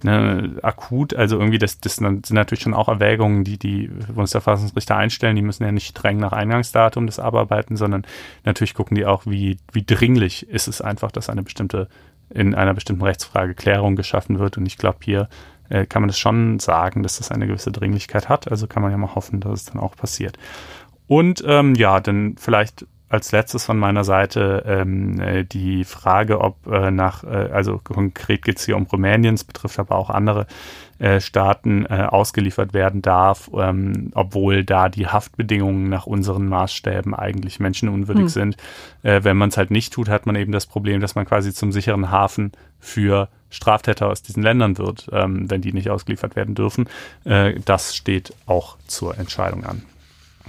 ne, akut, also irgendwie, das, das sind natürlich schon auch Erwägungen, die die Bundesverfassungsrichter einstellen. Die müssen ja nicht streng nach Eingangsdatum das abarbeiten, sondern natürlich gucken die auch, wie, wie dringlich ist es einfach, dass eine bestimmte in einer bestimmten Rechtsfrage Klärung geschaffen wird. Und ich glaube, hier äh, kann man das schon sagen, dass das eine gewisse Dringlichkeit hat. Also kann man ja mal hoffen, dass es dann auch passiert. Und ähm, ja, dann vielleicht als letztes von meiner Seite ähm, äh, die Frage, ob äh, nach, äh, also konkret geht es hier um Rumänien, es betrifft aber auch andere äh, Staaten, äh, ausgeliefert werden darf, ähm, obwohl da die Haftbedingungen nach unseren Maßstäben eigentlich menschenunwürdig hm. sind. Äh, wenn man es halt nicht tut, hat man eben das Problem, dass man quasi zum sicheren Hafen für Straftäter aus diesen Ländern wird, ähm, wenn die nicht ausgeliefert werden dürfen. Äh, das steht auch zur Entscheidung an.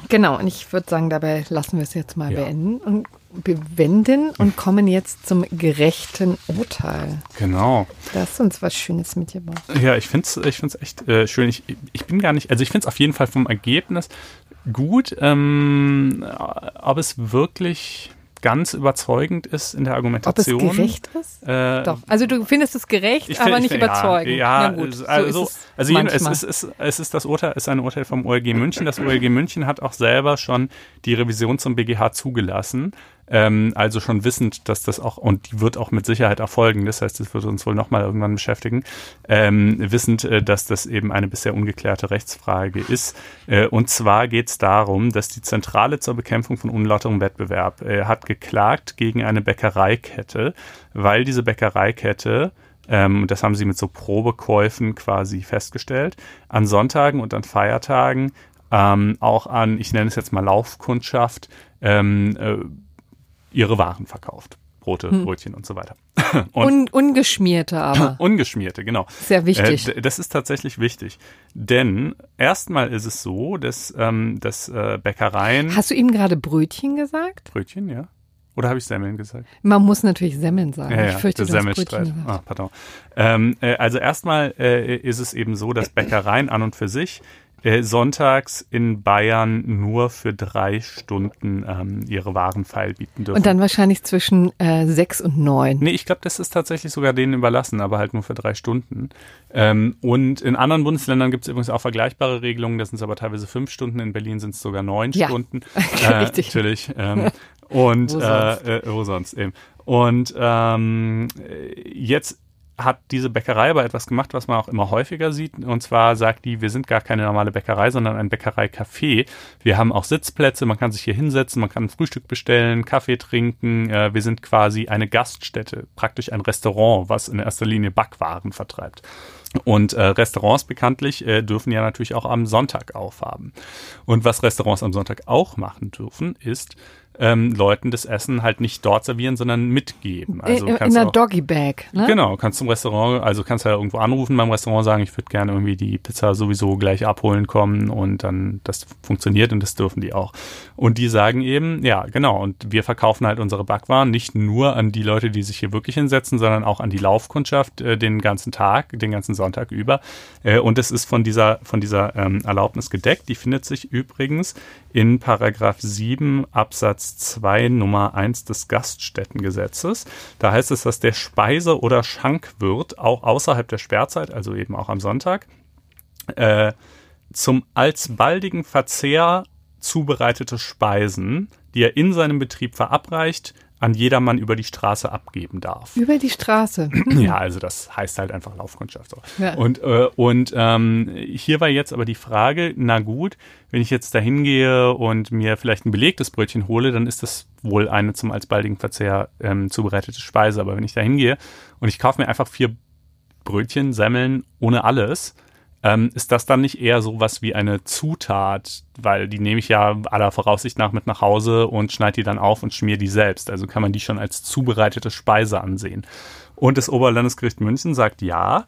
Genau, und ich würde sagen, dabei lassen wir es jetzt mal ja. beenden und bewenden und kommen jetzt zum gerechten Urteil. Genau. Da hast du uns was Schönes mitgebracht. Ja, ich finde es ich find's echt äh, schön. Ich, ich bin gar nicht, also ich finde es auf jeden Fall vom Ergebnis gut. Ähm, ob es wirklich ganz überzeugend ist in der Argumentation. Ob es gerecht ist? Äh, Doch. Also du findest es gerecht, find, aber nicht find, überzeugend. Ja, ja gut, also, so also es, es, ist, es ist das Urteil, ist ein Urteil vom OLG München. Das OLG München hat auch selber schon die Revision zum BGH zugelassen. Ähm, also schon wissend, dass das auch, und die wird auch mit Sicherheit erfolgen, das heißt, das wird uns wohl nochmal irgendwann beschäftigen, ähm, wissend, äh, dass das eben eine bisher ungeklärte Rechtsfrage ist. Äh, und zwar geht es darum, dass die Zentrale zur Bekämpfung von unlauterem Wettbewerb äh, hat geklagt gegen eine Bäckereikette, weil diese Bäckereikette ähm, das haben sie mit so Probekäufen quasi festgestellt. An Sonntagen und an Feiertagen ähm, auch an, ich nenne es jetzt mal Laufkundschaft, ähm, äh, ihre Waren verkauft. Brote, hm. Brötchen und so weiter. <coughs> Und Un ungeschmierte aber. <coughs> ungeschmierte, genau. Sehr wichtig. Äh, das ist tatsächlich wichtig. Denn erstmal ist es so, dass, ähm, dass äh, Bäckereien. Hast du ihm gerade Brötchen gesagt? Brötchen, ja. Oder habe ich Semmeln gesagt? Man muss natürlich Semmeln sagen. Ja, ja, ich fürchte, der Semmelstreit. Ah, pardon. Ähm, äh, also erstmal äh, ist es eben so, dass Bäckereien an und für sich äh, sonntags in Bayern nur für drei Stunden ähm, ihre Waren feilbieten dürfen. Und dann wahrscheinlich zwischen äh, sechs und neun. Nee, ich glaube, das ist tatsächlich sogar denen überlassen, aber halt nur für drei Stunden. Ähm, und in anderen Bundesländern gibt es übrigens auch vergleichbare Regelungen, das sind aber teilweise fünf Stunden, in Berlin sind es sogar neun ja. Stunden. <laughs> Äh, Richtig. Natürlich. Ähm, <laughs> und wo sonst? Äh, äh, wo sonst eben. Und ähm, jetzt hat diese Bäckerei aber etwas gemacht, was man auch immer häufiger sieht. Und zwar sagt die, wir sind gar keine normale Bäckerei, sondern ein Bäckerei-Café. Wir haben auch Sitzplätze, man kann sich hier hinsetzen, man kann Frühstück bestellen, Kaffee trinken. Äh, wir sind quasi eine Gaststätte, praktisch ein Restaurant, was in erster Linie Backwaren vertreibt. Und äh, Restaurants bekanntlich äh, dürfen ja natürlich auch am Sonntag aufhaben. Und was Restaurants am Sonntag auch machen dürfen, ist ähm, Leuten das Essen halt nicht dort servieren, sondern mitgeben. Also in, in einer Doggy Bag. Ne? Genau, kannst zum Restaurant, also kannst ja irgendwo anrufen beim Restaurant sagen, ich würde gerne irgendwie die Pizza sowieso gleich abholen kommen und dann das funktioniert und das dürfen die auch. Und die sagen eben, ja, genau, und wir verkaufen halt unsere Backwaren nicht nur an die Leute, die sich hier wirklich hinsetzen, sondern auch an die Laufkundschaft äh, den ganzen Tag, den ganzen Sonntag über. Äh, und es ist von dieser, von dieser ähm, Erlaubnis gedeckt. Die findet sich übrigens in Paragraph 7 Absatz 2 Nummer 1 des Gaststättengesetzes. Da heißt es, dass der Speise- oder Schankwirt auch außerhalb der Sperrzeit, also eben auch am Sonntag, äh, zum alsbaldigen Verzehr zubereitete Speisen, die er in seinem Betrieb verabreicht, an jedermann über die Straße abgeben darf. Über die Straße. <clears throat> Ja, also das heißt halt einfach Laufkundschaft. So. Ja. Und, äh, und ähm, hier war jetzt aber die Frage, na gut, wenn ich jetzt da hingehe und mir vielleicht ein belegtes Brötchen hole, dann ist das wohl eine zum alsbaldigen Verzehr ähm, zubereitete Speise. Aber wenn ich da hingehe und ich kaufe mir einfach vier Brötchen, Semmeln ohne alles, ähm, ist das dann nicht eher so was wie eine Zutat? Weil die nehme ich ja aller Voraussicht nach mit nach Hause und schneide die dann auf und schmier die selbst. Also kann man die schon als zubereitete Speise ansehen. Und das Oberlandesgericht München sagt ja,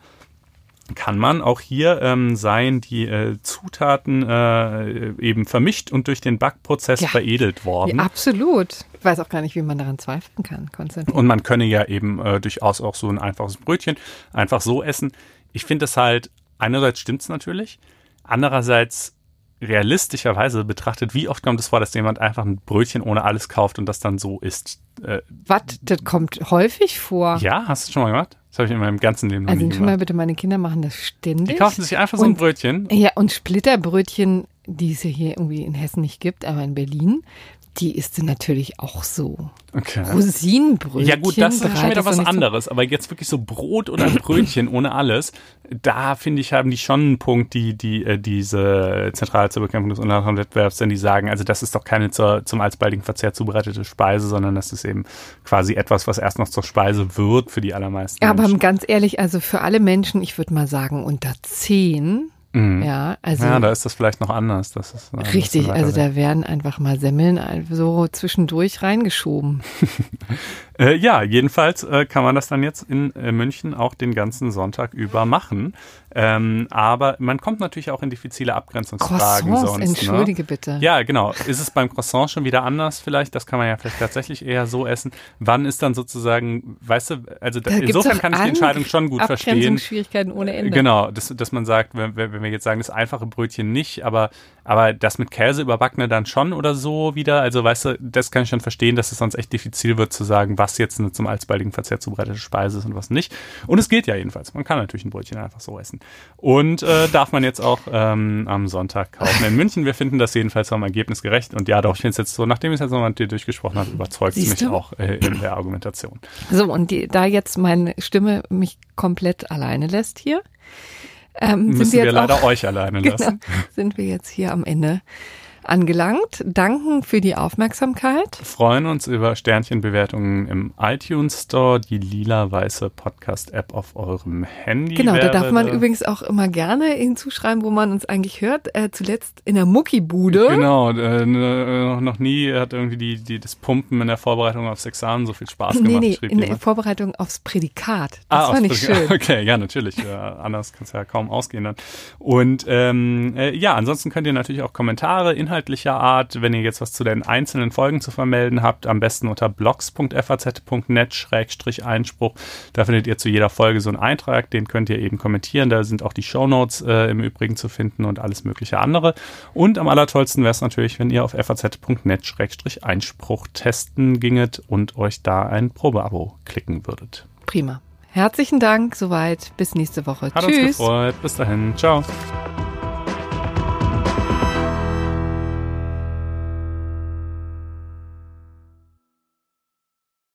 kann man. Auch hier ähm, seien die äh, Zutaten äh, eben vermischt und durch den Backprozess ja. veredelt worden. Ja, absolut. Ich weiß auch gar nicht, wie man daran zweifeln kann, Konstantin. Und man könne ja eben äh, durchaus auch so ein einfaches Brötchen einfach so essen. Ich finde es halt einerseits stimmt es natürlich, andererseits realistischerweise betrachtet, wie oft kommt es vor, dass jemand einfach ein Brötchen ohne alles kauft und das dann so isst? Äh, Was? Das kommt häufig vor. Ja, hast du schon mal gemacht? Das habe ich in meinem ganzen Leben noch also, nie gemacht. Also mal bitte, meine Kinder machen das ständig. Die kaufen sich einfach so ein Brötchen. Ja, und Splitterbrötchen, die es ja hier irgendwie in Hessen nicht gibt, aber in Berlin, die ist natürlich auch so. Okay. Rosinenbrötchen. Ja gut, das ist schon wieder was anderes. So aber jetzt wirklich so Brot oder Brötchen <clears throat> ohne alles, da finde ich, haben die schon einen Punkt, die, die äh, diese Zentrale zur Bekämpfung des Wettbewerbs, denn die sagen, also das ist doch keine zur, zum alsbaldigen Verzehr zubereitete Speise, sondern das ist eben quasi etwas, was erst noch zur Speise wird für die allermeisten Aber Menschen. ganz ehrlich, also für alle Menschen, ich würde mal sagen unter zehn, Mhm. Ja, also. Ja, da ist das vielleicht noch anders. Das ist, äh, richtig, also da werden einfach mal Semmeln so zwischendurch reingeschoben. <laughs> Äh, ja, jedenfalls äh, kann man das dann jetzt in äh, München auch den ganzen Sonntag über machen. Ähm, aber man kommt natürlich auch in diffizile Abgrenzungsfragen Croissants, sonst. Ne? Entschuldige ne? bitte. Ja, genau. Ist es beim Croissant schon wieder anders vielleicht? Das kann man ja vielleicht tatsächlich eher so essen. Wann ist dann sozusagen, weißt du, also da insofern kann ich die Entscheidung schon gut verstehen. Schwierigkeiten ohne Ende. Genau, dass, dass man sagt, wenn, wenn wir jetzt sagen, das einfache Brötchen nicht, aber Aber das mit Käse überbackene dann schon oder so wieder. Also weißt du, das kann ich schon verstehen, dass es sonst echt diffizil wird zu sagen, was jetzt eine zum alsbaldigen Verzehr zubereitete Speise ist und was nicht. Und es geht ja jedenfalls. Man kann natürlich ein Brötchen einfach so essen. Und äh, darf man jetzt auch ähm, am Sonntag kaufen in München. Wir finden das jedenfalls am Ergebnis gerecht. Und ja, doch, ich finde es jetzt so, nachdem ich es jetzt nochmal mit dir durchgesprochen habe, überzeugt es mich auch äh, in der Argumentation. So, und die, da jetzt meine Stimme mich komplett alleine lässt hier, ähm, Müssen wir, wir leider auch, euch alleine <laughs> genau, lassen. Genau, sind wir jetzt hier am Ende angelangt. Danken für die Aufmerksamkeit. Freuen uns über Sternchenbewertungen im iTunes Store, die lila-weiße Podcast-App auf eurem Handy. Genau, da darf man übrigens auch immer gerne hinzuschreiben, wo man uns eigentlich hört. Äh, zuletzt in der Muckibude. Genau, äh, noch nie hat irgendwie die, die, das Pumpen in der Vorbereitung aufs Examen so viel Spaß gemacht. Nee, nee, in der Vorbereitung aufs Prädikat. Das ah, fand ich schön. <laughs> Okay, ja, natürlich. Ja, anders kann es ja kaum ausgehen dann. Und ähm, äh, ja, ansonsten könnt ihr natürlich auch Kommentare, Inhalte inhaltlicher Art. Wenn ihr jetzt was zu den einzelnen Folgen zu vermelden habt, am besten unter blogs.faz.net-einspruch. Da findet ihr zu jeder Folge so einen Eintrag, den könnt ihr eben kommentieren. Da sind auch die Shownotes äh, im Übrigen zu finden und alles mögliche andere. Und am allertollsten wäre es natürlich, wenn ihr auf faz.net-einspruch testen ginget und euch da ein Probeabo klicken würdet. Prima. Herzlichen Dank, soweit. Bis nächste Woche. Hat Tschüss. uns gefreut. Bis dahin. Ciao.